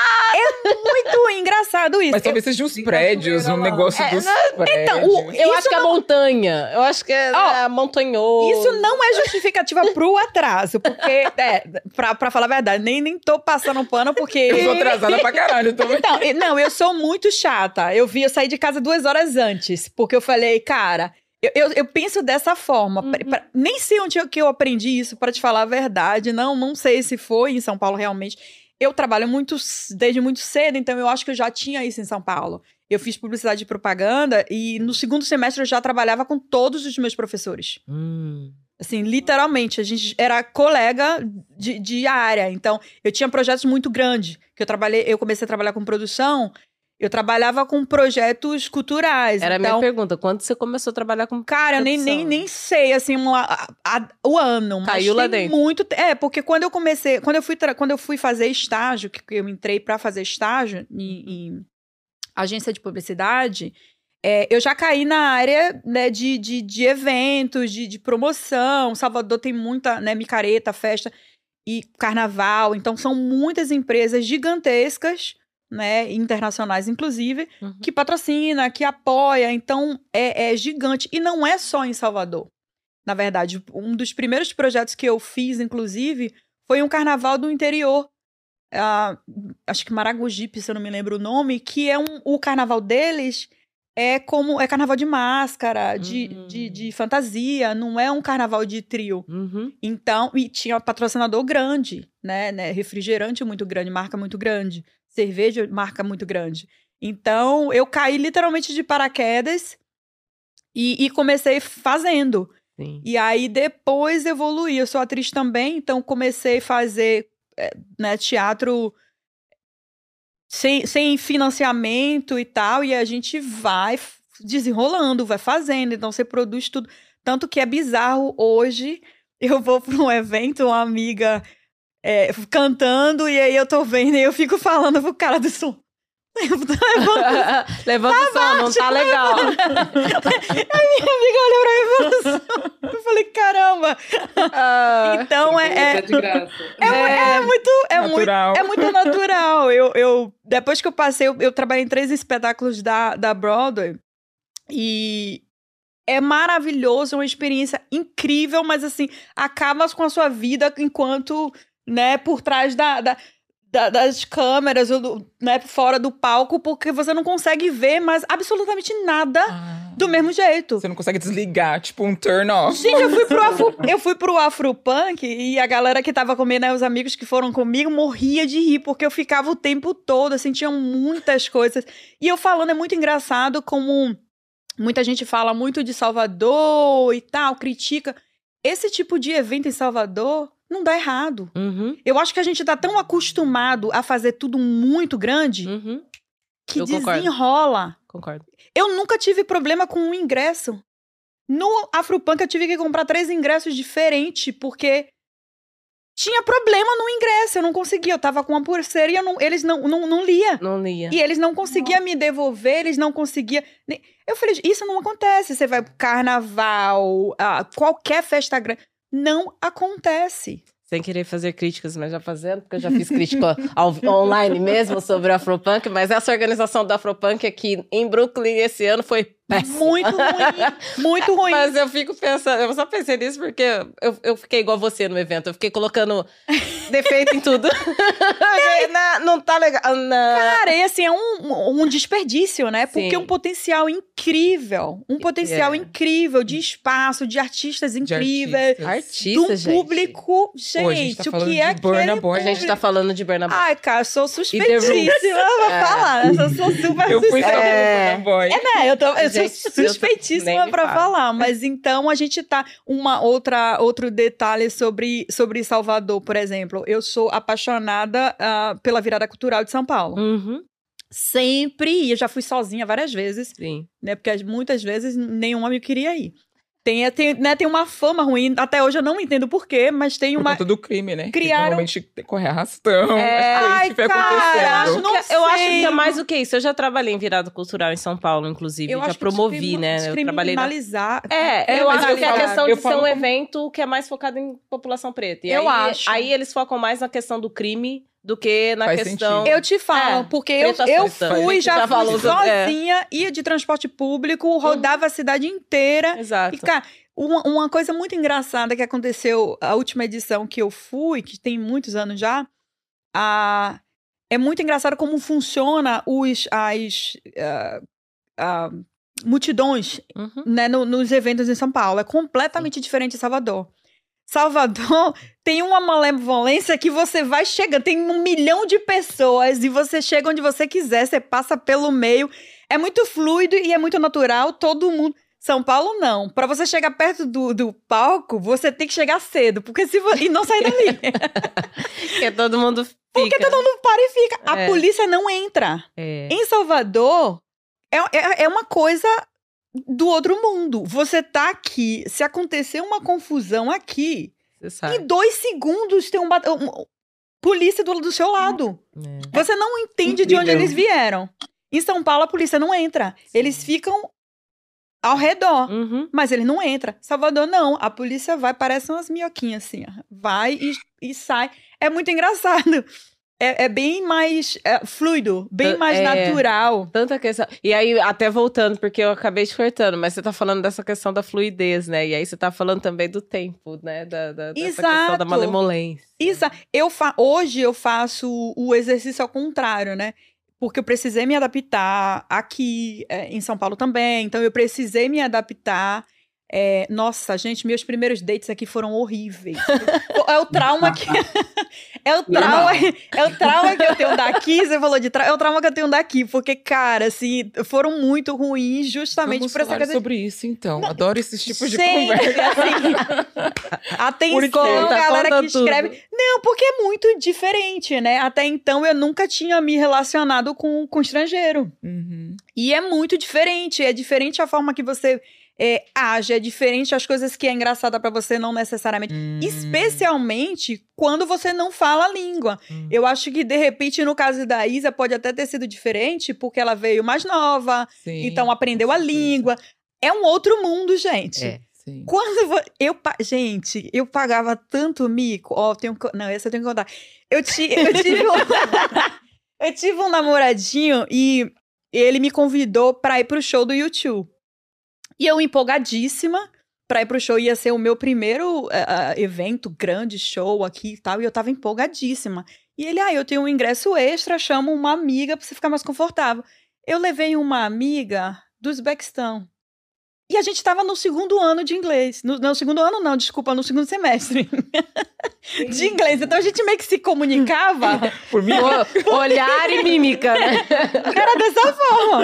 muito engraçado isso. Mas talvez seja os prédios, um negócio É, dos Então, prédios. o- Eu acho que é montanha. Eu acho que é, é montanhoso. Isso não é justificativa pro atraso, porque, é, pra, pra falar a verdade, nem, nem tô passando pano, porque... Eu sou atrasada pra caralho também. Então, e- não, eu sou muito chata. Eu vi, eu saí de casa duas horas antes, porque eu falei, cara, eu, eu, eu penso dessa forma. Pra- pra- nem sei onde eu, que eu aprendi isso, pra te falar a verdade. Não, não sei se foi em São Paulo realmente. Eu trabalho muito desde muito cedo, então eu acho que eu já tinha isso em São Paulo. Eu fiz publicidade e propaganda e no segundo semestre eu já trabalhava com todos os meus professores. Hum. Assim, literalmente, a gente era colega de, de área. Então, eu tinha projetos muito grandes. Que eu trabalhei, eu comecei a trabalhar com produção, eu trabalhava com projetos culturais. Era a minha então, pergunta. Quando você começou a trabalhar com cara, eu nem, nem, nem sei assim uma- a- a- o ano, mas Caiu lá dentro. muito, é, porque quando eu comecei, quando eu fui quando eu fui fazer estágio, que eu entrei pra fazer estágio em, em agência de publicidade, É, eu já caí na área né, de, de, de eventos, de, de promoção. Salvador tem muita né, micareta, festa e carnaval. Então, são muitas empresas gigantescas, né, internacionais inclusive, Uhum. que patrocina, que apoia. Então, é, é gigante. E não é só em Salvador. Na verdade, um dos primeiros projetos que eu fiz, inclusive, foi um carnaval do interior. Ah, acho que Maragogipe, se eu não me lembro o nome, que é um, o carnaval deles é como é carnaval de máscara, de, Hum. de, de fantasia, não é um carnaval de trio. Uhum. Então, e tinha patrocinador grande, né, né? Refrigerante muito grande, marca muito grande. Cerveja, marca muito grande. Então, eu caí literalmente de paraquedas e, e comecei fazendo. Sim. E aí, depois evoluí. Eu sou atriz também, então comecei a fazer eh, né, teatro sem, sem financiamento e tal. E a gente vai desenrolando, vai fazendo. Então, você produz tudo. Tanto que é bizarro hoje. Eu vou para um evento, uma amiga é, cantando, e aí eu tô vendo e eu fico falando pro cara do som. Levanta Levanta o som, não tá legal. minha amiga olhou pra mim e falou assim. Eu falei, caramba. Ah, Então é, é, É de graça. é muito. É muito, Natural. é muito natural. Eu, eu, depois que eu passei, eu, eu trabalhei em três espetáculos da, da Broadway. E é maravilhoso, é uma experiência incrível, mas assim, acaba com a sua vida enquanto, né, por trás da, da- da- das câmeras, ou do- né, fora do palco, porque você não consegue ver mais absolutamente nada Ah, do mesmo jeito. Você não consegue desligar, tipo um turn off. Gente, eu fui pro Afro, eu fui pro Afropunk e a galera que tava comigo, né, os amigos que foram comigo, morria de rir, porque eu ficava o tempo todo, assim, tinham muitas coisas. E eu falando, é muito engraçado como muita gente fala muito de Salvador e tal, critica. Esse tipo de evento em Salvador não dá errado. Uhum, Eu acho que a gente tá tão acostumado a fazer tudo muito grande uhum, que Eu concordo. desenrola. concordo. Eu nunca tive problema com o ingresso. No Afropunk eu tive que comprar três ingressos diferentes, porque tinha problema no ingresso. Eu não conseguia. Eu tava com uma pulseira e eu não, eles não, não, não lia. Não lia. E eles não conseguiam me devolver, eles não conseguiam. Eu falei, isso não acontece. Você vai pro carnaval, qualquer festa grande. Não acontece. Sem querer fazer críticas, mas já fazendo, porque eu já fiz crítica ao- online mesmo sobre o Afropunk, mas essa organização do Afropunk aqui em Brooklyn esse ano foi Muito ruim. Muito ruim. Mas eu fico pensando, eu só pensei nisso porque eu, eu fiquei igual você no evento, eu fiquei colocando defeito em tudo. não, não tá legal. Não. Cara, e assim, é um, um desperdício, né? Porque Sim. é um potencial incrível. Um potencial É. incrível de espaço, de artistas de incríveis. artistas. De um gente. público, Pô, a gente gente, tá o que é de Burna Boy. A gente tá falando de Burna Boy. Ai, cara, eu sou suspeitíssima pra É. falar. Eu sou super Eu fui É. Burna Boy. É, eu, tô, eu Gente, suspeitíssima me pra fala. falar, mas então a gente tá uma outra outro detalhe sobre sobre Salvador, por exemplo. Eu sou apaixonada ah, pela virada cultural de São Paulo. Uhum, Sempre ia, eu já fui sozinha várias vezes, sim. né? Porque as- muitas vezes nenhum homem queria ir. Tem, tem, né, tem uma fama ruim, até hoje eu não entendo por quê, mas tem Por uma. conta do crime, né? Que Criaram- Normalmente corre arrastão. É. Ai, que foi cara, acontecendo. acho não Que- eu acho que é mais do que isso. Eu já trabalhei em virada cultural em São Paulo, inclusive. Eu já acho que promovi, né? Eu trabalhei na. É, É, eu acho eu que é a questão eu de ser um como- evento que é mais focado em população preta. E Eu aí, acho. Aí eles focam mais na questão do crime do que na Faz questão. sentido. Eu te falo, É, porque eu, eu fui, já, já fui é. sozinha, ia de transporte público, rodava a cidade inteira. Exato. E, cara, uma, uma coisa muito engraçada que aconteceu a última edição que eu fui, que tem muitos anos já, a, é muito engraçado como funciona os, as ah, ah, multidões Uhum. né, no- nos eventos em São Paulo. É completamente diferente de Salvador. Salvador tem uma malevolência que você vai chegando, tem um milhão de pessoas e você chega onde você quiser, você passa pelo meio. É muito fluido e é muito natural, todo mundo. São Paulo, não. Pra você chegar perto do, do palco, você tem que chegar cedo, porque se vo... e não sair dali. Porque todo mundo fica. porque todo mundo para e fica. A É. polícia não entra. É. Em Salvador, é, é, é uma coisa do outro mundo. Você tá aqui, se acontecer uma confusão aqui, Você sabe. em dois segundos tem um, um- polícia do, do seu lado. É. Você não entende de onde eles vieram. Em São Paulo, a polícia não entra. Eles ficam ao redor. Uhum. Mas ele não entra. Salvador, não. A polícia vai, parece umas minhoquinhas assim, ó. Vai e, e sai. É muito engraçado. É, é bem mais é, fluido, bem É. mais natural. Tanta questão. E aí, até voltando, porque eu acabei te cortando, mas você tá falando dessa questão da fluidez, né? E aí você tá falando também do tempo, né? Da, da, dessa questão da Exato. malemolência. Isso, eu fa hoje eu faço o exercício ao contrário, né? Porque eu precisei me adaptar aqui é, em São Paulo também. Então eu precisei me adaptar. É, nossa, gente, meus primeiros dates aqui foram horríveis. é o trauma que é o trauma, é o trauma que eu tenho daqui. Você falou de trauma, é o trauma que eu tenho daqui, porque cara, assim, foram muito ruins justamente Vamos por essa falar coisa sobre isso, então. Adoro esses tipos de conversa. assim, atenção? Tá galera conta que escreve. Não, porque é muito diferente, né? Até então eu nunca tinha me relacionado com, com estrangeiro. Uhum. E é muito diferente. É diferente a forma que você é, age, é diferente as coisas que é engraçada pra você, não necessariamente. Hum. Especialmente quando você não fala a língua. Hum. Eu acho que, de repente, no caso da Isa, pode até ter sido diferente, porque ela veio mais nova, Sim, então aprendeu a língua. É um outro mundo, gente. É. Sim. Quando eu. Gente, eu pagava tanto mico. Ó, tenho co- Não, essa eu tenho que contar. Eu, ti, eu tive um. eu tive um namoradinho e ele me convidou pra ir pro show do YouTube. E eu empolgadíssima pra ir pro show. Ia ser o meu primeiro ah, evento, grande show aqui e tal. E eu tava empolgadíssima. E ele, ah, eu tenho um ingresso extra, chamo uma amiga pra você ficar mais confortável. Eu levei uma amiga do Uzbequistão. E a gente tava no segundo ano de inglês. No, não, segundo ano não, desculpa, no segundo semestre de inglês. Então a gente meio que se comunicava. Por mim, O- olhar e mímica, né? Era dessa forma.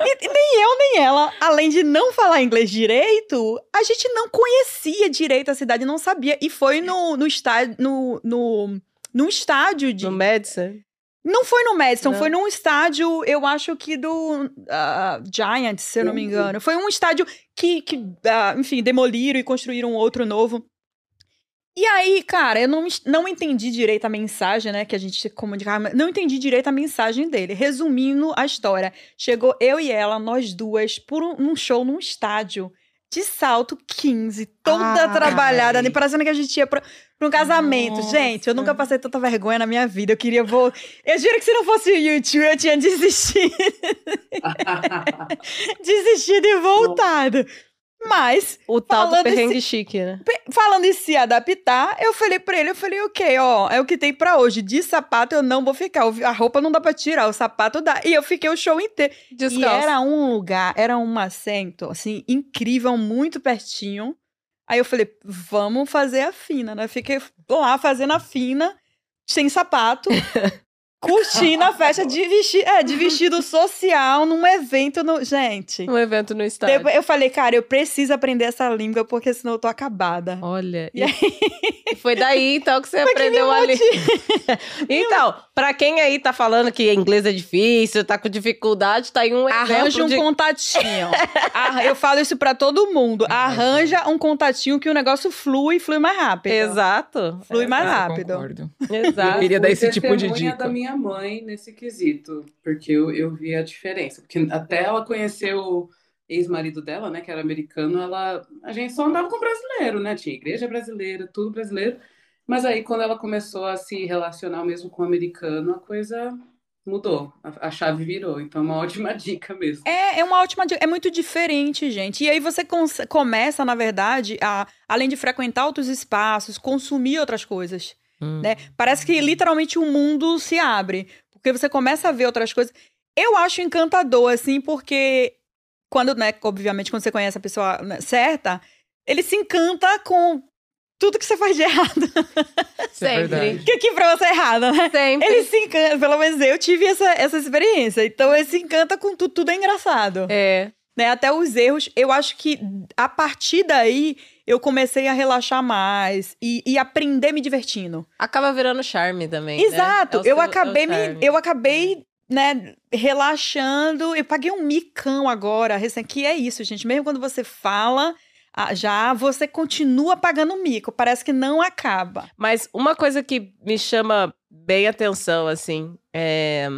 E, e nem eu, nem ela, além de não falar inglês direito, a gente não conhecia direito a cidade, não sabia. E foi no, no estádio. No, no, num estádio de. No Madison. Não foi no Madison, Não. foi num estádio, eu acho que do ah, Giants, se eu não me engano. Foi um estádio que, que ah, enfim, demoliram e construíram outro novo. E aí, cara, eu não, não entendi direito a mensagem, né, que a gente comunicava, mas não entendi direito a mensagem dele. Resumindo a história, chegou eu e ela, nós duas, por um, um show num estádio de salto 15, toda Ai. trabalhada, né, parecendo que a gente ia pra, pra um casamento. Nossa. Gente, eu nunca passei tanta vergonha na minha vida. Eu queria vou Eu juro que se não fosse o YouTube, eu tinha desistido, desistido e voltado. Mas, O tal do perrengue chique, né? falando em se adaptar, eu falei pra ele, eu falei, ok, ó, é o que tem pra hoje. De sapato eu não vou ficar. A roupa não dá pra tirar, o sapato dá. E eu fiquei o show inteiro. E Descalço. era um lugar, era um assento, assim, incrível, muito pertinho. Aí eu falei, vamos fazer a fina, né? Fiquei lá fazendo a fina, sem sapato, curtindo a festa de, vesti é, de vestido social num evento. No... Gente, Um evento no estádio. depois eu falei, cara, eu preciso aprender essa língua porque senão eu tô acabada. Olha. E E foi daí, então, que você Foi que me aprendeu ali. então, pra quem aí tá falando que inglês é difícil, tá com dificuldade, tá aí um Arranja exemplo um de... contatinho. Eu falo isso pra todo mundo. Arranja um contatinho que o negócio flui, flui mais rápido. Exato. Flui mais eu rápido. concordo. Exato. Eu queria dar esse tipo de dica. da minha mãe nesse quesito, porque eu, eu vi a diferença. Porque até ela conhecer o ex-marido dela, né, que era americano, ela, a gente só andava com brasileiro, né? Tinha igreja brasileira, tudo brasileiro. Mas aí, quando ela começou a se relacionar mesmo com o americano, a coisa mudou, a, chave virou. Então, é uma ótima dica mesmo. É, é uma ótima dica. É muito diferente, gente. E aí você começa, na verdade, a, além de frequentar outros espaços, consumir outras coisas. Hum. né? Parece que literalmente o mundo se abre. Porque você começa a ver outras coisas. Eu acho encantador, assim, porque quando, né, obviamente, quando você conhece a pessoa né, certa, ele se encanta com tudo que você faz de errado. É Sempre. verdade. que, que pra você é errado, né? Sempre. Ele se encanta, pelo menos eu tive essa, essa experiência. Então ele se encanta com tudo, tudo é engraçado. É. Né? Até os erros, eu acho que a partir daí eu comecei a relaxar mais e, e aprender me divertindo. Acaba virando charme também. né? Exato. É o eu seu- acabei é me, eu acabei, né, relaxando. Eu paguei um micão agora, recém, que é isso, gente. Mesmo quando você fala, já você continua pagando mico. Parece que não acaba. Mas uma coisa que me chama bem atenção, assim, é.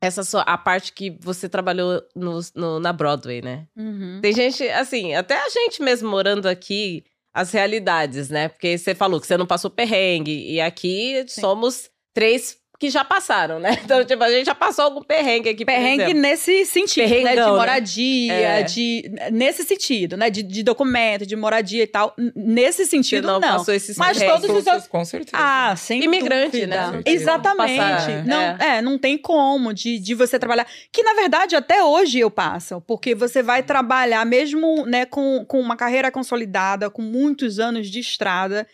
Essa sua, a parte que você trabalhou no, no- na Broadway, né? Uhum. Tem gente, assim, até a gente mesmo morando aqui, as realidades, né? Porque você falou que você não passou perrengue, e aqui Sim. somos três que já passaram, né? Então, tipo, a gente já passou algum perrengue aqui, por Perrengue nesse sentido, né? De Perrengão, né? moradia, É. de. Nesse sentido, né? De, de documento, de moradia e tal. Nesse Você sentido, não, não. passou esses Mas todos os outros- Com certeza. Ah, sem Imigrante, dúvida. né? Exatamente. Passar, não, é. é. não tem como de, de você trabalhar. Que, na verdade, até hoje eu passo. Porque você vai trabalhar, mesmo né, com, com uma carreira consolidada, com muitos anos de estrada,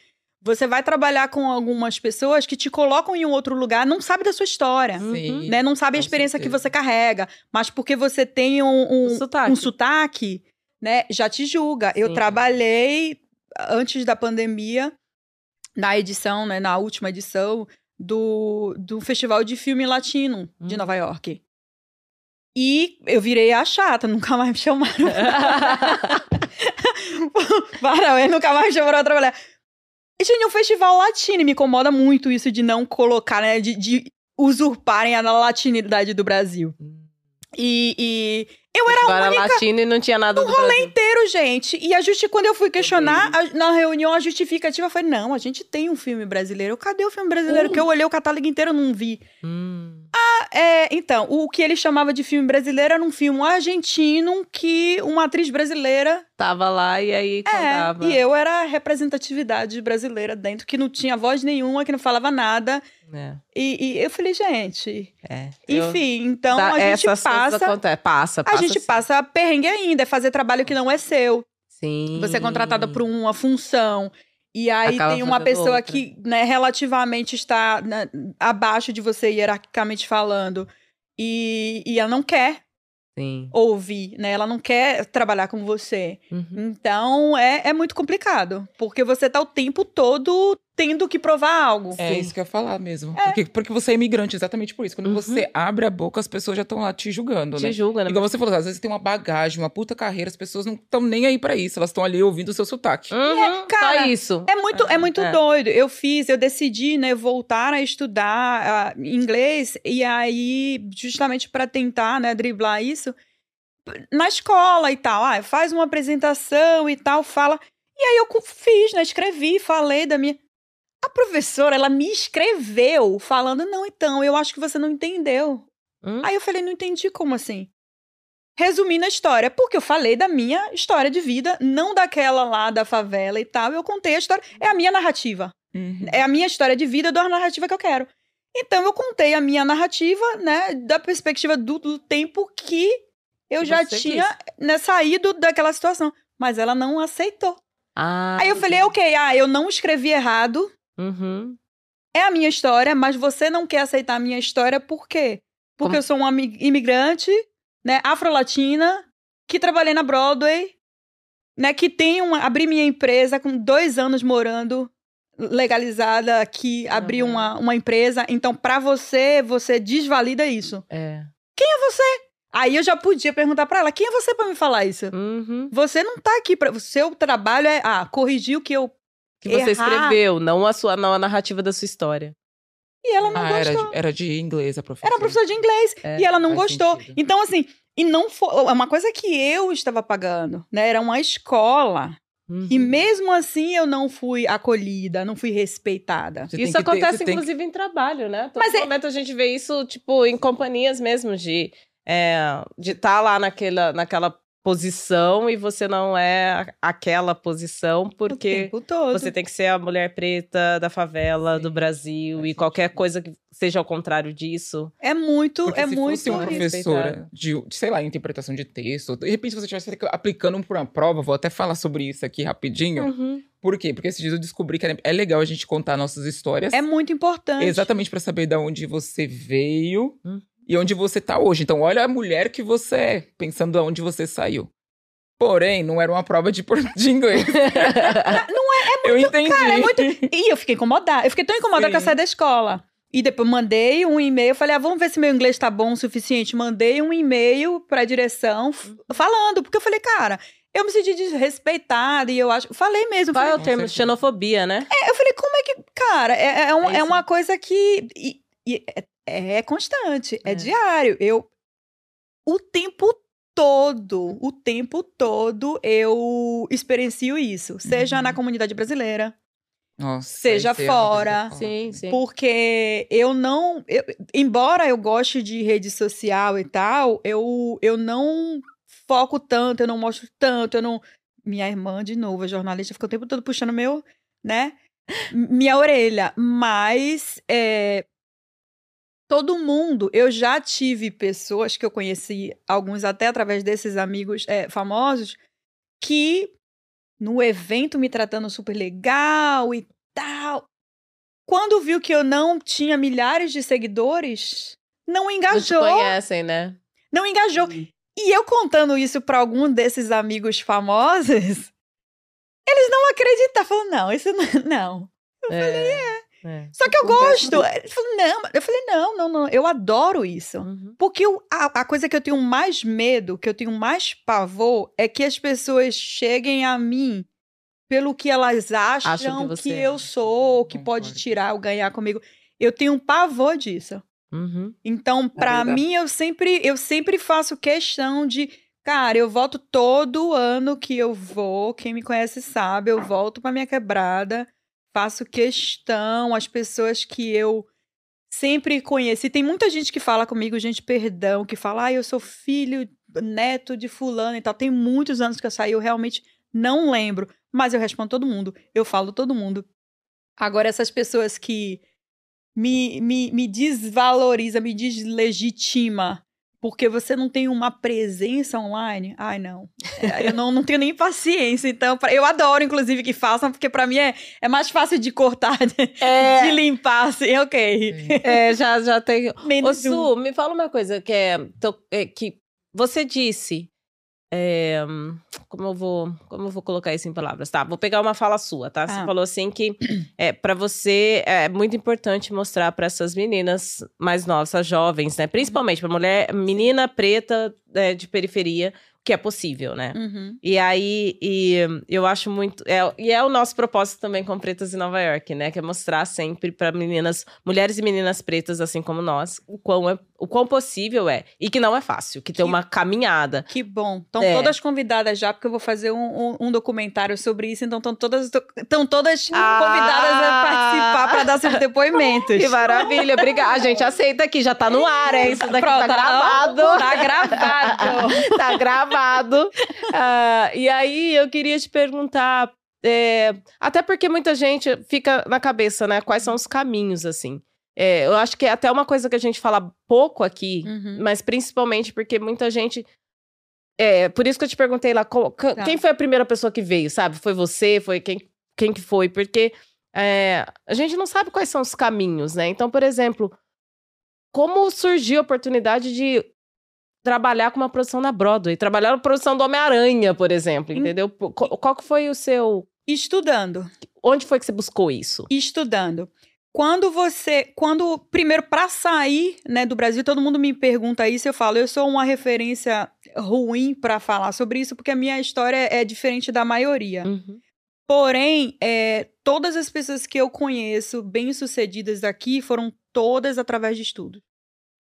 você vai trabalhar com algumas pessoas que te colocam em um outro lugar, não sabe da sua história. Sim. Né, não sabe a experiência que certeza. você carrega, mas porque você tem um, um, sotaque. um sotaque, né, já te julga. Eu Sim. trabalhei antes da pandemia na edição, né, na última edição do, do Festival de Filme Latino de Hum. Nova York. E eu virei a chata, nunca mais me chamaram. Para, eu nunca mais me chamaram pra trabalhar. E tinha um festival latino, e me incomoda muito isso de não colocar, né, de, de usurparem a latinidade do Brasil. E, e eu era Agora latino e não tinha nada do Brasil. inteiro, gente. E a justi quando eu fui questionar a- na reunião, a justificativa foi: não, a gente tem um filme brasileiro. Cadê o filme brasileiro? Uh. Que eu olhei o catálogo inteiro e não vi. Hum. É, então, o que ele chamava de filme brasileiro era um filme argentino que uma atriz brasileira. Tava lá e aí É, contava. e eu era a representatividade brasileira dentro, que não tinha voz nenhuma, que não falava nada. É, E, e eu falei, gente. é. Enfim, então Dá- a gente coisas passa. acontecem. Passa, A passa. gente sim. passa perrengue ainda, é fazer trabalho que não é seu. Sim. Você é contratada por uma função. E aí Acaba tem uma pessoa outra. que, né, relativamente está né, abaixo de você, hierarquicamente falando, e, e ela não quer Sim. ouvir, né? Ela não quer trabalhar com você. Uhum. Então é, é muito complicado. Porque você tá o tempo todo tendo que provar algo. É Sim. isso que eu ia falar mesmo. Porque, porque você é imigrante, exatamente por isso. Quando Uhum. você abre a boca, as pessoas já estão lá te julgando, Te né? julga, né? Igual você falou, às vezes tem uma bagagem, uma puta carreira, as pessoas não estão nem aí pra isso. Elas estão ali ouvindo o seu sotaque. Uhum, cara, só isso. É muito, é muito É. doido. Eu fiz, eu decidi, né, voltar a estudar ah, inglês e aí justamente para tentar, né, driblar isso na escola e tal. Ah, faz uma apresentação e tal, fala. E aí eu fiz, né, escrevi, falei da minha A professora, ela me escreveu falando: "Não, então, eu acho que você não entendeu". Hum? Aí eu falei: "Não entendi como assim?" Resumindo a história, porque eu falei da minha história de vida, não daquela lá da favela e tal. Eu contei a história, é a minha narrativa. Uhum. É a minha história de vida da narrativa que eu quero. Então eu contei a minha narrativa, né, da perspectiva do, do tempo que eu Que já tinha né, saído daquela situação. Mas ela não aceitou. Ah, Aí eu falei, ok, ah, eu não escrevi errado, Uhum. é a minha história, mas você não quer aceitar a minha história por quê? Porque Como- eu sou uma imigrante, né, afro-latina, que trabalhei na Broadway, né, que tem uma, abri minha empresa com dois anos morando legalizada aqui, abri Aham. uma, uma empresa. Então, pra você, você desvalida isso. É. Aí eu já podia perguntar pra ela, quem é você pra me falar isso? Uhum. Você não tá aqui para seu trabalho é ah, corrigir o que eu Que você Errar. escreveu, não a sua, não a narrativa da sua história. e ela não Ah, era gostou. de, era de inglês a professora. Era professora de inglês É, e ela não gostou. sentido. Então, assim, e não foi. É uma coisa que eu estava pagando, né? Era uma escola. Uhum. E mesmo assim eu não fui acolhida, não fui respeitada. Você Isso ter- acontece, você tem que- inclusive, em trabalho, né? Todo Mas é- momento a gente vê isso, tipo, em companhias mesmo, de é, de estar lá naquela, naquela posição e você não é aquela posição O porque tempo todo. você tem que ser a mulher preta da favela, do Sim, Brasil, faz e qualquer sentido. coisa que seja ao contrário disso. É muito, Porque é se muito. fosse uma professora de, de, sei lá, interpretação de texto, de repente você estivesse aplicando por uma prova, vou até falar sobre isso aqui rapidinho. Uhum. Por quê? Porque esses dias eu descobri que é legal a gente contar nossas histórias. É muito importante. Exatamente pra saber de onde você veio Hum. E onde você tá hoje. Então, olha a mulher que você é, pensando de onde você saiu. Porém, não era uma prova de, por- de inglês. Não é, Eu entendi. Cara, é muito. E eu fiquei incomodada. Eu fiquei tão incomodada Sim. que eu saí da escola. E depois mandei um e-mail, falei, ah, vamos ver se meu inglês tá bom o suficiente. Mandei um e-mail pra direção falando, porque eu falei, cara, eu me senti desrespeitada e eu acho. Falei mesmo. Qual é Falei, o termo? Xenofobia, né? é, eu falei, como é que. Cara, é, é, um- É é uma coisa que. e e é, é constante, é, É. diário. Eu o tempo todo, o tempo todo eu experiencio isso, seja Uhum. na comunidade brasileira, Nossa, Seja é fora. foda. Sim, sim. porque eu não, eu- embora eu goste de rede social e tal, eu eu não foco tanto, eu não mostro tanto, eu não minha irmã de novo, a jornalista, fica o tempo todo puxando meu, né? Minha orelha, mas é, todo mundo, eu já tive pessoas que eu conheci, alguns até através desses amigos é, famosos, que no evento me tratando super legal e tal. Quando viu que eu não tinha milhares de seguidores, não Não engajou. conhecem, né? Não engajou. E eu contando isso pra algum desses amigos famosos, eles não acreditaram. Falaram, não, isso não. não. Eu falei, é. É. Só que eu gosto. Ele falou, não. Eu falei, não, não, não. Eu adoro isso. Uhum. Porque eu- a, a coisa que eu tenho mais medo, que eu tenho mais pavor, é que as pessoas cheguem a mim pelo que elas acham, Acham que que, você é. eu sou, que pode Concordo. tirar ou ganhar comigo. Eu tenho um pavor disso. Uhum. Então, pra verdade. mim, eu sempre, eu sempre faço questão de. Cara, eu volto todo ano que eu vou. Quem me conhece sabe, eu volto pra minha quebrada. Faço questão. As pessoas que eu sempre conheci. Tem muita gente que fala comigo, gente, perdão, que fala, ah, eu sou filho, neto de fulano e tal. Tem muitos anos que eu saí, eu realmente não lembro. Mas eu respondo todo mundo. Eu falo todo mundo. Agora, essas pessoas que me, me, me desvaloriza, me deslegitima porque você não tem uma presença online. Ai, não. É, eu não, não tenho nem paciência. Então, pra- eu adoro, inclusive, que façam, porque pra mim é, é mais fácil de cortar, de, de limpar, assim, ok. É, já, já tem. Ô. Su, me fala uma coisa que é, tô- é, que você disse. É, como eu vou, como eu vou colocar isso em palavras? Tá, vou pegar uma fala sua, tá? Você Ah. falou assim que é para você é muito importante mostrar para essas meninas mais novas, essas jovens, né? Principalmente para mulher, menina preta é, de periferia, que é possível, né? Uhum. E aí, e eu acho muito. É, e é o nosso propósito também com Pretas em Nova York, né? Que é mostrar sempre para meninas, mulheres e meninas pretas, assim como nós, o quão, é, o quão possível é. E que não é fácil, que tem Que- uma caminhada. Que bom. Estão É. todas convidadas já, porque eu vou fazer um, um- um documentário sobre isso. Então, estão todas, estão todas Ah! convidadas a participar para dar seus depoimentos. Que maravilha, obrigada. A gente aceita aqui, já tá no ar, é isso daqui tá Pronto, gravado. Tá gravado. tá gravado. Ah, e aí, eu queria te perguntar. é, até porque muita gente fica na cabeça, né? Quais são os caminhos, assim. É, eu acho que é até uma coisa que a gente fala pouco aqui, Uhum. mas principalmente porque muita gente. É, por isso que eu te perguntei lá, qual- Tá. quem foi a primeira pessoa que veio, sabe? Foi você? Foi quem, quem que foi? Porque é, a gente não sabe quais são os caminhos, né? Então, por exemplo, como surgiu a oportunidade de trabalhar com uma produção na Broadway? Trabalhar na produção do Homem-Aranha, por exemplo, Em- entendeu? Qual, qual que foi o seu... Estudando. Onde foi que você buscou isso? estudando. Quando você, quando primeiro para sair, né, do Brasil, todo mundo me pergunta isso, eu falo, eu sou uma referência ruim para falar sobre isso, porque a minha história é diferente da maioria. Uhum. Porém, é, todas as pessoas que eu conheço bem-sucedidas aqui foram todas através de estudo.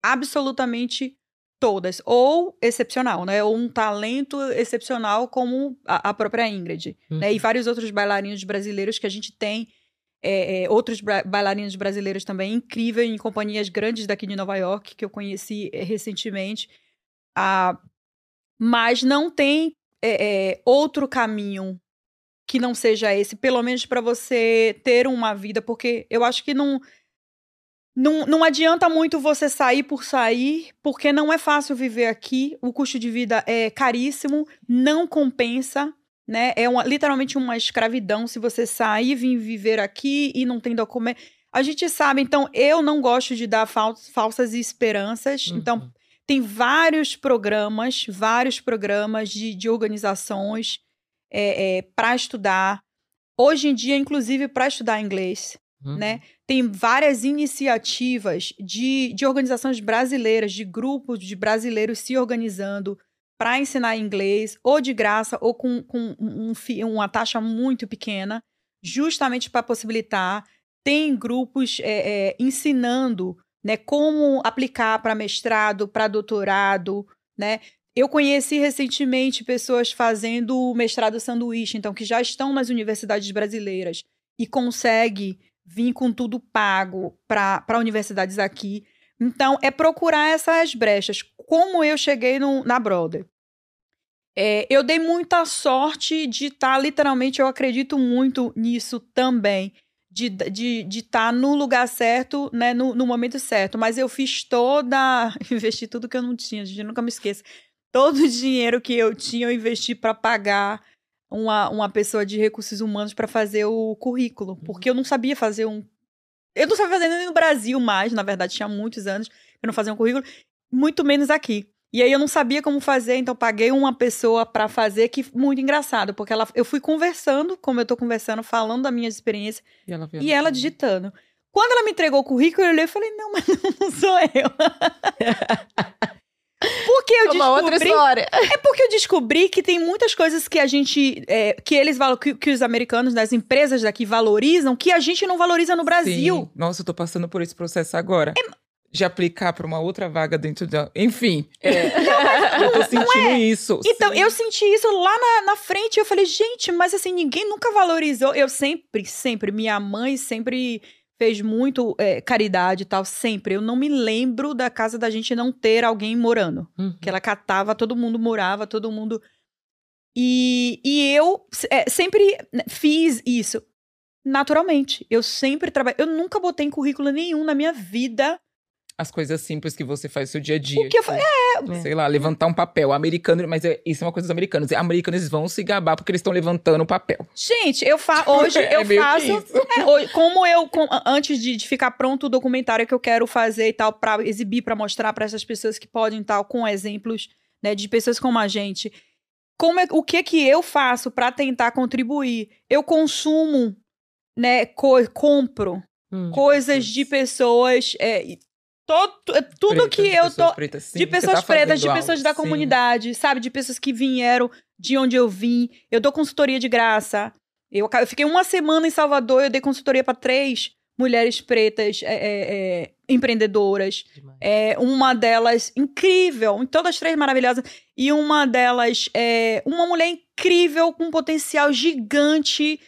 Absolutamente todas. Ou excepcional, né? Ou um talento excepcional como a, a própria Ingrid. Né? E vários outros bailarinos brasileiros que a gente tem. É, é, outros bailarinos brasileiros também incríveis em companhias grandes daqui de Nova York, que eu conheci é, recentemente. Ah, mas não tem é, é, outro caminho que não seja esse, pelo menos para você ter uma vida, porque eu acho que não, não não adianta muito você sair por sair, porque não é fácil viver aqui, o custo de vida é caríssimo, não compensa, né? É uma, literalmente uma escravidão se você sair e vir viver aqui e não tem documento. A gente sabe, então eu não gosto de dar fal- falsas esperanças, então Uhum. tem vários programas, vários programas de, de organizações para estudar. Hoje em dia, inclusive, para estudar inglês, Uhum. né? Tem várias iniciativas de, de organizações brasileiras, de grupos de brasileiros se organizando para ensinar inglês, ou de graça, ou com, com um fi- uma taxa muito pequena, justamente para possibilitar. Tem grupos é, é, ensinando né? Como aplicar para mestrado, para doutorado, né? Eu conheci recentemente pessoas fazendo mestrado sanduíche, então que já estão nas universidades brasileiras e consegue vir com tudo pago para universidades aqui. Então, é procurar essas brechas. Como eu cheguei no, na Brother? É, eu dei muita sorte de estar, tá, literalmente, eu acredito muito nisso também, de estar de, de tá no lugar certo, né, no, no, momento certo. Mas eu fiz toda. Investi tudo que eu não tinha, gente, nunca me esqueça. Todo o dinheiro que eu tinha, eu investi para pagar uma, uma pessoa de recursos humanos para fazer o currículo, uhum. porque eu não sabia fazer um. Eu não sabia fazer nem no Brasil mais, na verdade, tinha muitos anos que eu não fazia um currículo, muito menos aqui. E aí eu não sabia como fazer, então paguei uma pessoa para fazer, que muito engraçado, porque ela, eu fui conversando, como eu tô conversando, falando da minha experiência, e ela, e ela digitando. Quando ela me entregou o currículo, eu olhei e falei, não, mas não sou eu. Porque eu descobri. Uma outra história. É porque eu descobri que tem muitas coisas que a gente. É, que eles que, que os americanos, das né, empresas daqui valorizam, que a gente não valoriza no Brasil. Sim. Nossa, eu tô passando por esse processo agora. É, de aplicar para uma outra vaga dentro da. Enfim. É. eu tô sentindo é. isso. Então, sim. eu senti isso lá na, na frente. Eu falei, gente, mas assim, ninguém nunca valorizou. Eu sempre, sempre, minha mãe sempre fez muito é, caridade e tal, sempre. Eu não me lembro da casa da gente não ter alguém morando. Uhum. Que ela catava, todo mundo morava, todo mundo. E, e eu é, sempre né, fiz isso naturalmente. Eu sempre trabalhei. Eu nunca botei em currículo nenhum na minha vida as coisas simples que você faz no seu dia a dia. O que eu tipo, é... Sei lá, levantar um papel. Americano, mas é, isso é uma coisa dos americanos. Americanos vão se gabar porque eles estão levantando o papel. Gente, eu faço. Hoje é eu faço. É, hoje, como eu, com, antes de, de, ficar pronto o documentário que eu quero fazer e tal, para exibir, para mostrar para essas pessoas que podem tal, com exemplos, né, de pessoas como a gente. Como é, o que que eu faço para tentar contribuir? Eu consumo, né, co compro hum, coisas de pessoas é, Todo, é tudo que eu tô. Pretas, sim, de pessoas tá pretas, de pessoas algo, da sim. comunidade, sabe? De pessoas que vieram de onde eu vim. Eu dou consultoria de graça. Eu, eu fiquei uma semana em Salvador, eu dei consultoria para três mulheres pretas é, é, é empreendedoras. É, uma delas incrível, todas as três maravilhosas. E uma delas é uma mulher incrível, com um potencial gigante.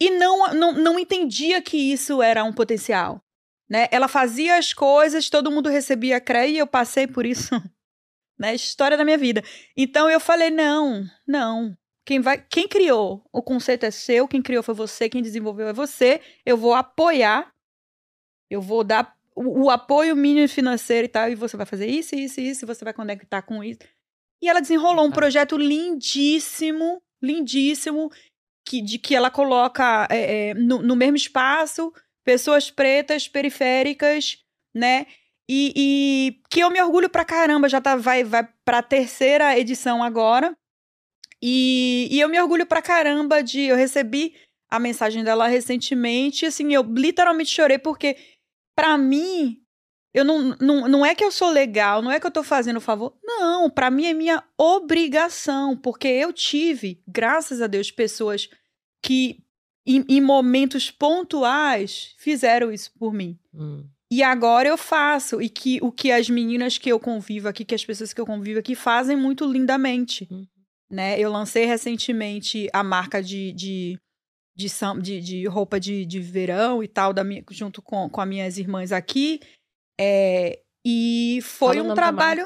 E não, não, não entendia que isso era um potencial. Né? Ela fazia as coisas, todo mundo recebia crédito e eu passei por isso na né? história da minha vida. Então eu falei: não, não. Quem, vai, quem criou o conceito é seu, quem criou foi você, quem desenvolveu é você. Eu vou apoiar, eu vou dar o, o apoio mínimo financeiro e tal, e você vai fazer isso, isso, isso, e você vai conectar com isso. E ela desenrolou um projeto lindíssimo, lindíssimo, que, de que ela coloca é, é, no, no mesmo espaço pessoas pretas, periféricas, né? E, e, que eu me orgulho pra caramba, já tá, vai, vai pra terceira edição agora. E, e eu me orgulho pra caramba de. Eu recebi a mensagem dela recentemente, assim, eu literalmente chorei, porque para mim, eu não, não, não é que eu sou legal, não é que eu tô fazendo favor. Não, para mim é minha obrigação, porque eu tive, graças a Deus, pessoas que em, em momentos pontuais, fizeram isso por mim. Hum. E agora eu faço. E que o que as meninas que eu convivo aqui, que as pessoas que eu convivo aqui fazem muito lindamente. Hum. Né? Eu lancei recentemente a marca de, de, de, de, de roupa de, de verão e tal, da minha, junto com, com as minhas irmãs aqui. É, e foi Fala um trabalho.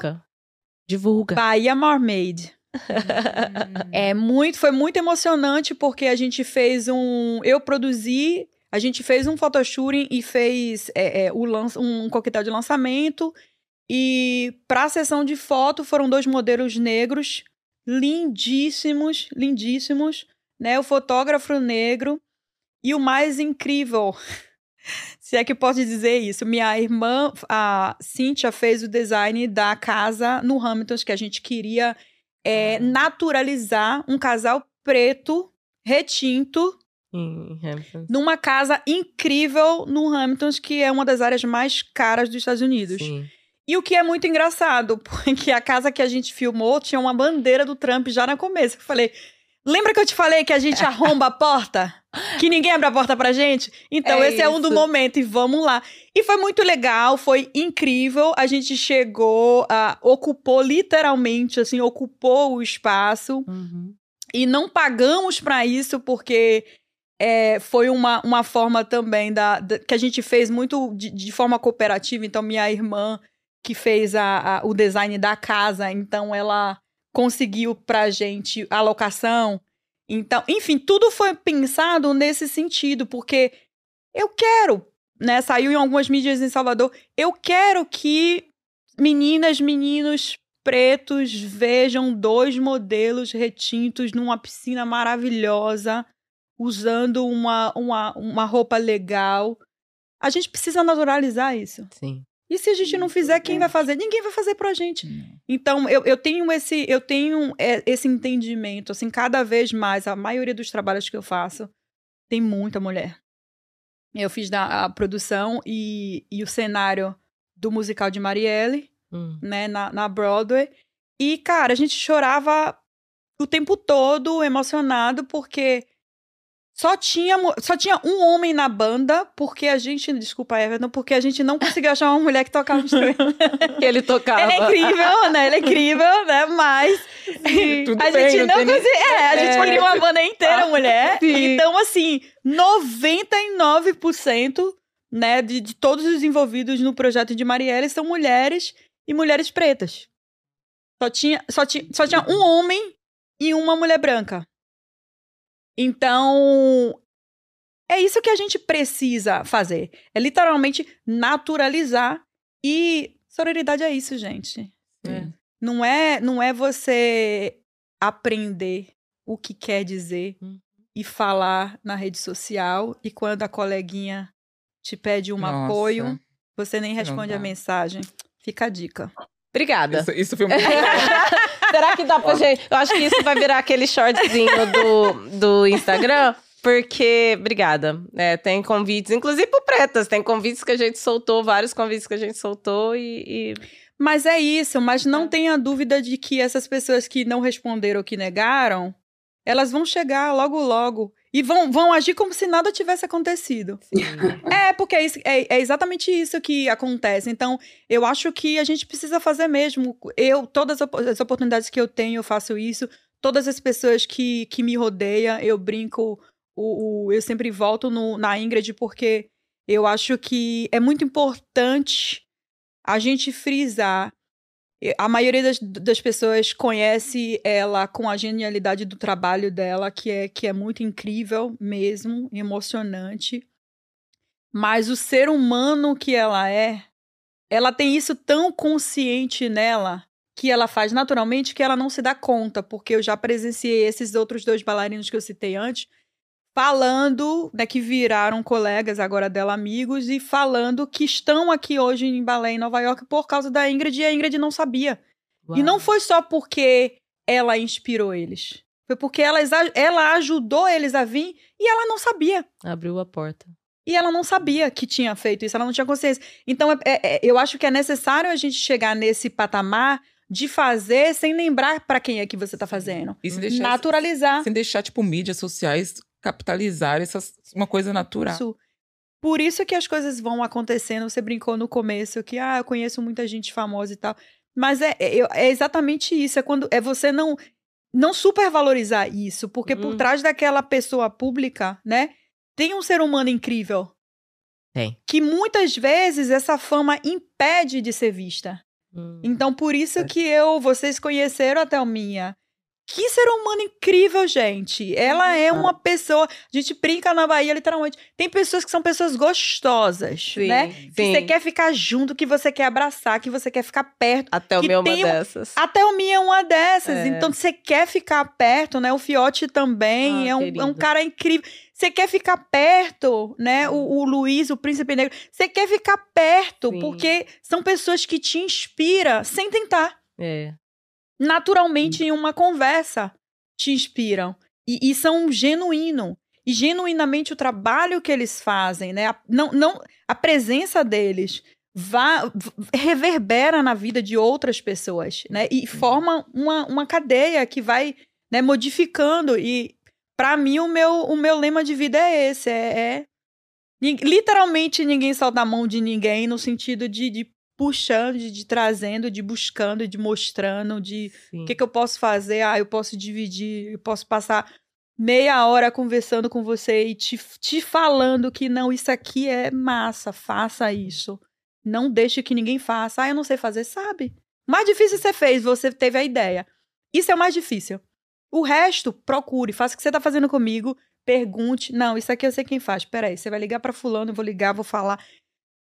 Divulga. Bahia Mermaid. É muito, foi muito emocionante porque a gente fez um, eu produzi, a gente fez um photoshooting e fez é, é, o lança, um coquetel de lançamento e para a sessão de foto foram dois modelos negros lindíssimos, lindíssimos, né? O fotógrafo negro e o mais incrível, se é que posso dizer isso, minha irmã, a Cíntia, fez o design da casa no Hamilton que a gente queria é, naturalizar um casal preto, retinto, numa casa incrível no Hamptons, que é uma das áreas mais caras dos Estados Unidos. Sim. E o que é muito engraçado, porque a casa que a gente filmou tinha uma bandeira do Trump já no começo. Eu falei, lembra que eu te falei que a gente arromba a porta? Que ninguém abre a porta pra gente? Então, É esse é um do isso. momento e vamos lá. E foi muito legal, foi incrível. A gente chegou, a, ocupou literalmente, assim, ocupou o espaço e não pagamos pra isso porque é, foi uma, uma forma também da, da- que a gente fez muito de, de forma cooperativa. Então, minha irmã que fez a, a- o design da casa, então ela conseguiu pra gente a locação. Então, enfim, tudo foi pensado nesse sentido, porque eu quero, né? Saiu em algumas mídias em Salvador. Eu quero que meninas, meninos pretos vejam dois modelos retintos numa piscina maravilhosa, usando uma, uma, uma roupa legal. A gente precisa naturalizar isso. Sim. E se a gente não fizer, quem vai fazer? Ninguém vai fazer pra gente. Então, eu, eu tenho esse eu tenho é, esse entendimento, assim, cada vez mais, a maioria dos trabalhos que eu faço tem muita mulher. Eu fiz da, a produção e, e o cenário do musical de Marielle, Hum. né, na, na Broadway. E, cara, a gente chorava o tempo todo, emocionado, porque só tinha, só tinha um homem na banda, porque a gente, desculpa, Everton, porque a gente não conseguiu achar uma mulher que tocava instrumento. Que ele tocava. Ele é incrível, né? Ele é incrível, né? Mas Tudo a bem, gente não conseguiu. É, a gente É. queria uma banda inteira mulher. Sim. Então, assim, 99% né, de, de todos os envolvidos no projeto de Marielle são mulheres e mulheres pretas. Só tinha, só tinha, só tinha um homem e uma mulher branca. Então, é isso que a gente precisa fazer. É literalmente naturalizar e sororidade é isso, gente. É. Não é, não é você aprender o que quer dizer Hum. e falar na rede social e quando a coleguinha te pede um Nossa. apoio, você nem responde a mensagem. Fica a dica. Obrigada. Isso, isso foi muito Será que dá pra gente? Eu acho que isso vai virar aquele shortzinho do, do Instagram. Porque, obrigada. É, tem convites, inclusive pro Pretas, tem convites que a gente soltou, vários convites que a gente soltou e. e- Mas é isso, mas não É. tenha dúvida de que essas pessoas que não responderam ou que negaram, elas vão chegar logo logo e vão, vão agir como se nada tivesse acontecido. É, porque é, isso- é- é exatamente isso que acontece. Então, eu acho que a gente precisa fazer mesmo. Eu, todas as oportunidades que eu tenho, eu faço isso. Todas as pessoas que, que me rodeiam, eu brinco. O, o- eu sempre volto no- na Ingrid, porque eu acho que é muito importante a gente frisar. A maioria das, das pessoas conhece ela com a genialidade do trabalho dela, que é, que é muito incrível mesmo, emocionante. Mas o ser humano que ela é, ela tem isso tão consciente nela que ela faz naturalmente que ela não se dá conta, porque eu já presenciei esses outros dois bailarinos que eu citei antes falando, né, que viraram colegas agora dela, amigos, e falando que estão aqui hoje em balé em Nova York por causa da Ingrid e a Ingrid não sabia. E não foi só porque ela inspirou eles. Foi porque ela, ela ajudou eles a vir e ela não sabia. Abriu a porta. E ela não sabia que tinha feito isso, ela não tinha consciência. Então, é- é- é- eu acho que é necessário a gente chegar nesse patamar de fazer sem lembrar pra quem é que você tá fazendo. E sem deixar, Naturalizar. sem deixar, tipo, mídias sociais capitalizar essas, uma coisa natural. Isso. Por isso que as coisas vão acontecendo. Você brincou no começo que, ah, eu conheço muita gente famosa e tal. Mas é, é, é exatamente isso. É quando é você não não supervalorizar isso, porque por Uhum. trás daquela pessoa pública, né, tem um ser humano incrível. Tem. Que muitas vezes essa fama impede de ser vista. Hum. Então, por isso que eu, vocês conheceram a Thelminha. Que ser humano incrível, gente. Ela é uma pessoa. A gente brinca na Bahia, literalmente. Tem pessoas que são pessoas gostosas, Sim, né? Que sim. você quer ficar junto, que você quer abraçar, que você quer ficar perto. Até o que meu uma tem um- dessas. A Thelminha é uma dessas. É. Então, você quer ficar perto, né? O Fiote também Ah, é, um, é um cara incrível. Você quer ficar perto, né? O, o Luiz, o Príncipe Negro. Você quer ficar perto, Sim. porque são pessoas que te inspiram sem tentar É. naturalmente em uma conversa te inspiram e, e são genuíno e genuinamente o trabalho que eles fazem, né? A, não, não a presença deles vá, reverbera na vida de outras pessoas, né? E forma uma, uma cadeia que vai né, modificando e Pra mim, o meu, o meu lema de vida é esse: é, é literalmente ninguém solta a mão de ninguém, no sentido de, de puxando, de, de trazendo, de buscando, de mostrando, de o que, que eu posso fazer? Ah, eu posso dividir, eu posso passar meia hora conversando com você e te, te falando que não, isso aqui é massa, faça isso. Não deixe que ninguém faça. Ah, eu não sei fazer, sabe? Mais difícil você fez, você teve a ideia. Isso é o mais difícil. O resto, procure, faça o que você tá fazendo comigo, pergunte. Não, isso aqui eu sei quem faz. Peraí, você vai ligar pra fulano, eu vou ligar, vou falar.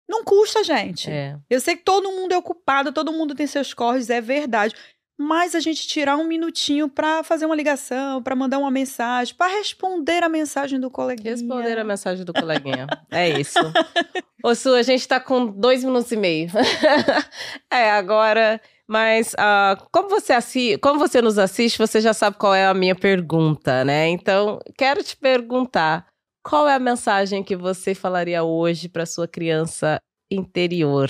Não custa, gente. É. Eu sei que todo mundo é ocupado, todo mundo tem seus corres, é verdade. Mas a gente tirar um minutinho pra fazer uma ligação, pra mandar uma mensagem, pra responder a mensagem do coleguinha. Responder a mensagem do coleguinha. É isso. Ô, Su, a gente tá com dois minutos e meio. é, agora. Mas ah, como, você assi como você nos assiste, você já sabe qual é a minha pergunta, né? Então, quero te perguntar: qual é a mensagem que você falaria hoje para sua criança interior?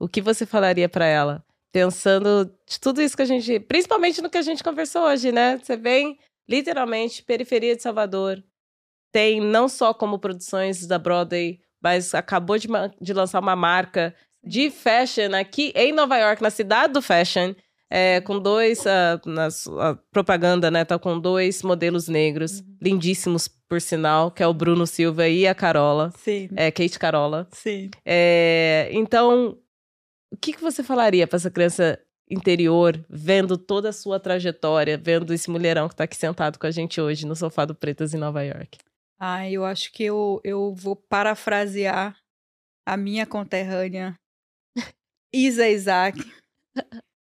O que você falaria para ela? Pensando de tudo isso que a gente. Principalmente no que a gente conversou hoje, né? Você vem, literalmente, periferia de Salvador. Tem não só como produções da Broadway, mas acabou de, de lançar uma marca de fashion aqui em Nova York, na cidade do fashion, é, com dois, nas, a propaganda, né, tá com dois modelos negros, lindíssimos, por sinal, que é o Bruno Silva e a Carola, Sim, é, Kate Carola. sim. É, então, o que, que você falaria para essa criança interior, vendo toda a sua trajetória, vendo esse mulherão que tá aqui sentado com a gente hoje no sofá do Pretas em Nova York? Ah, eu acho que eu, eu vou parafrasear a minha conterrânea, Isa Isaac.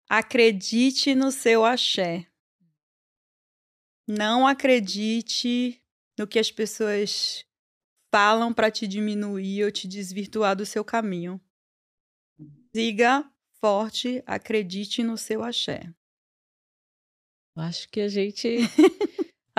Acredite no seu axé. Não acredite no que as pessoas falam para te diminuir ou te desvirtuar do seu caminho. Siga forte, acredite no seu axé. Acho que a gente.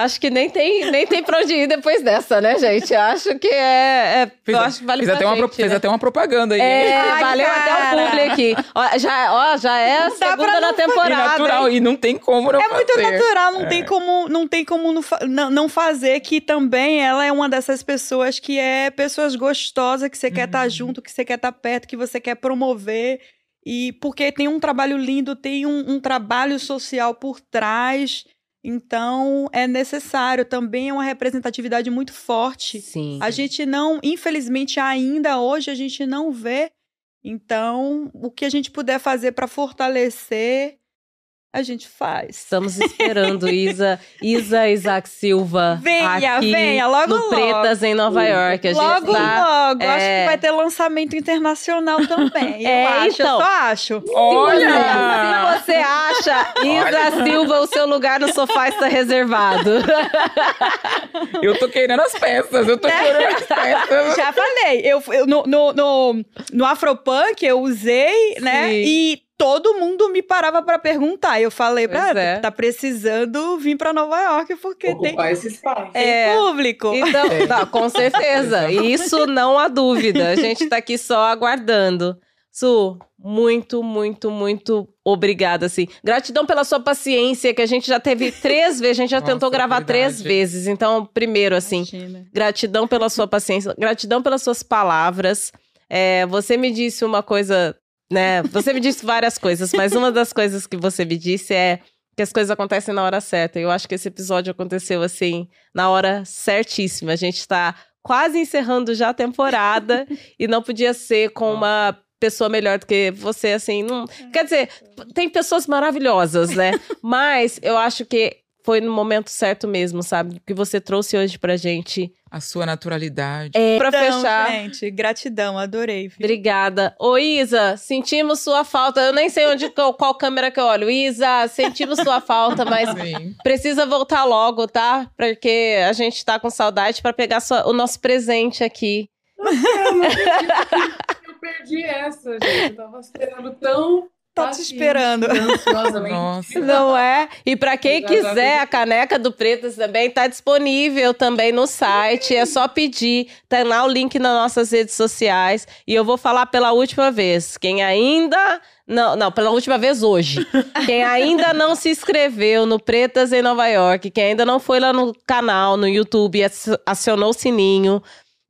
Acho que nem tem, nem tem pra onde ir depois dessa, né, gente? Acho que é. é- Fez, eu acho que vale fez pra até, uma, gente, fez né? até uma propaganda aí. É, Ai, valeu até o cara. publi aqui. Ó, já, ó, já é a segunda não na E temporada. natural, hein? e não tem como não É muito fazer. natural, não tem como, não, tem como não, não, fazer que também ela é uma dessas pessoas que é pessoas gostosas, que você quer estar Uhum. junto, que você quer estar perto, que você quer promover. E porque tem um trabalho lindo, tem um, um trabalho social por trás. Então é necessário. Também é uma representatividade muito forte. Sim. A gente não, infelizmente, ainda hoje a gente não vê. Então, o que a gente puder fazer para fortalecer, a gente faz. Estamos esperando Isa, Isa Isaac Silva. Venha, aqui venha, logo, no logo. Pretas em Nova York. A gente Logo, tá- logo. Acho é. que vai ter lançamento internacional também. Eu É, acho, então. eu só acho. Olha! Se você acha, Isa Silva, o seu lugar no sofá está reservado. Eu tô querendo as peças, eu tô querendo as peças. Já falei. Eu, eu- no, no, no, no Afropunk eu usei, né? Sim. E todo mundo me parava pra perguntar. Eu falei, Pois pra, é. tá precisando vir pra Nova York porque tem, Ocupar esse espaço. tem É. público. Então, tá, com certeza. Isso não há dúvida. A gente tá aqui só aguardando. Su, muito, muito, muito obrigada, assim. Gratidão pela sua paciência, que a gente já teve três vezes, a gente já Nossa, tentou gravar três verdade. vezes. Então, primeiro, assim, Imagina. gratidão pela sua paciência, gratidão pelas suas palavras. É, você me disse uma coisa, né? Você me disse várias coisas, mas uma das coisas que você me disse é que as coisas acontecem na hora certa. Eu acho que esse episódio aconteceu assim, na hora certíssima. A gente tá quase encerrando já a temporada e não podia ser com uma pessoa melhor do que você, assim, não... Quer dizer, tem pessoas maravilhosas, né? Mas eu acho que foi no momento certo mesmo, sabe? O que você trouxe hoje pra gente. A sua naturalidade. É, pra Então, fechar, gente, gratidão, adorei. viu? Obrigada. Ô, Isa, sentimos sua falta. Eu nem sei onde qual, qual câmera que eu olho. Isa, sentimos sua falta, mas Sim. precisa voltar logo, tá? Porque a gente tá com saudade pra pegar sua- o nosso presente aqui. Eu não acredito que eu perdi essa, gente. Eu tava esperando tão. Tá te esperando. Ansiosamente. Nossa. Não é? E pra quem Exatamente. quiser, a caneca do Pretas também tá disponível também no site. É só pedir. Tá lá o link nas nossas redes sociais. E eu vou falar pela última vez. Quem ainda Não, não, pela última vez hoje. Quem ainda não se inscreveu no Pretas em Nova York, quem ainda não foi lá no canal, no YouTube, acionou o sininho,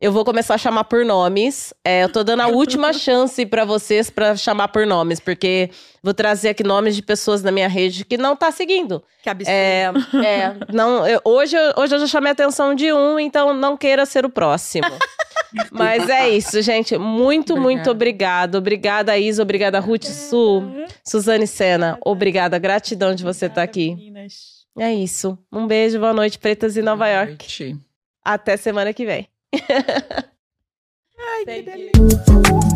eu vou começar a chamar por nomes. É, eu tô dando a última chance para vocês para chamar por nomes, porque vou trazer aqui nomes de pessoas da minha rede que não tá seguindo. Que absurdo. É, é não, eu, hoje, hoje eu já chamei a atenção de um, então não queira ser o próximo. Mas é isso, gente. Muito, obrigada. muito obrigado. Obrigada, Isa. Obrigada, Ruth Su. Suzane Sena. Obrigada. Gratidão de você estar tá aqui. É isso. Um beijo, boa noite, Pretas em Nova York. Até semana que vem. Ai, Thank que delícia.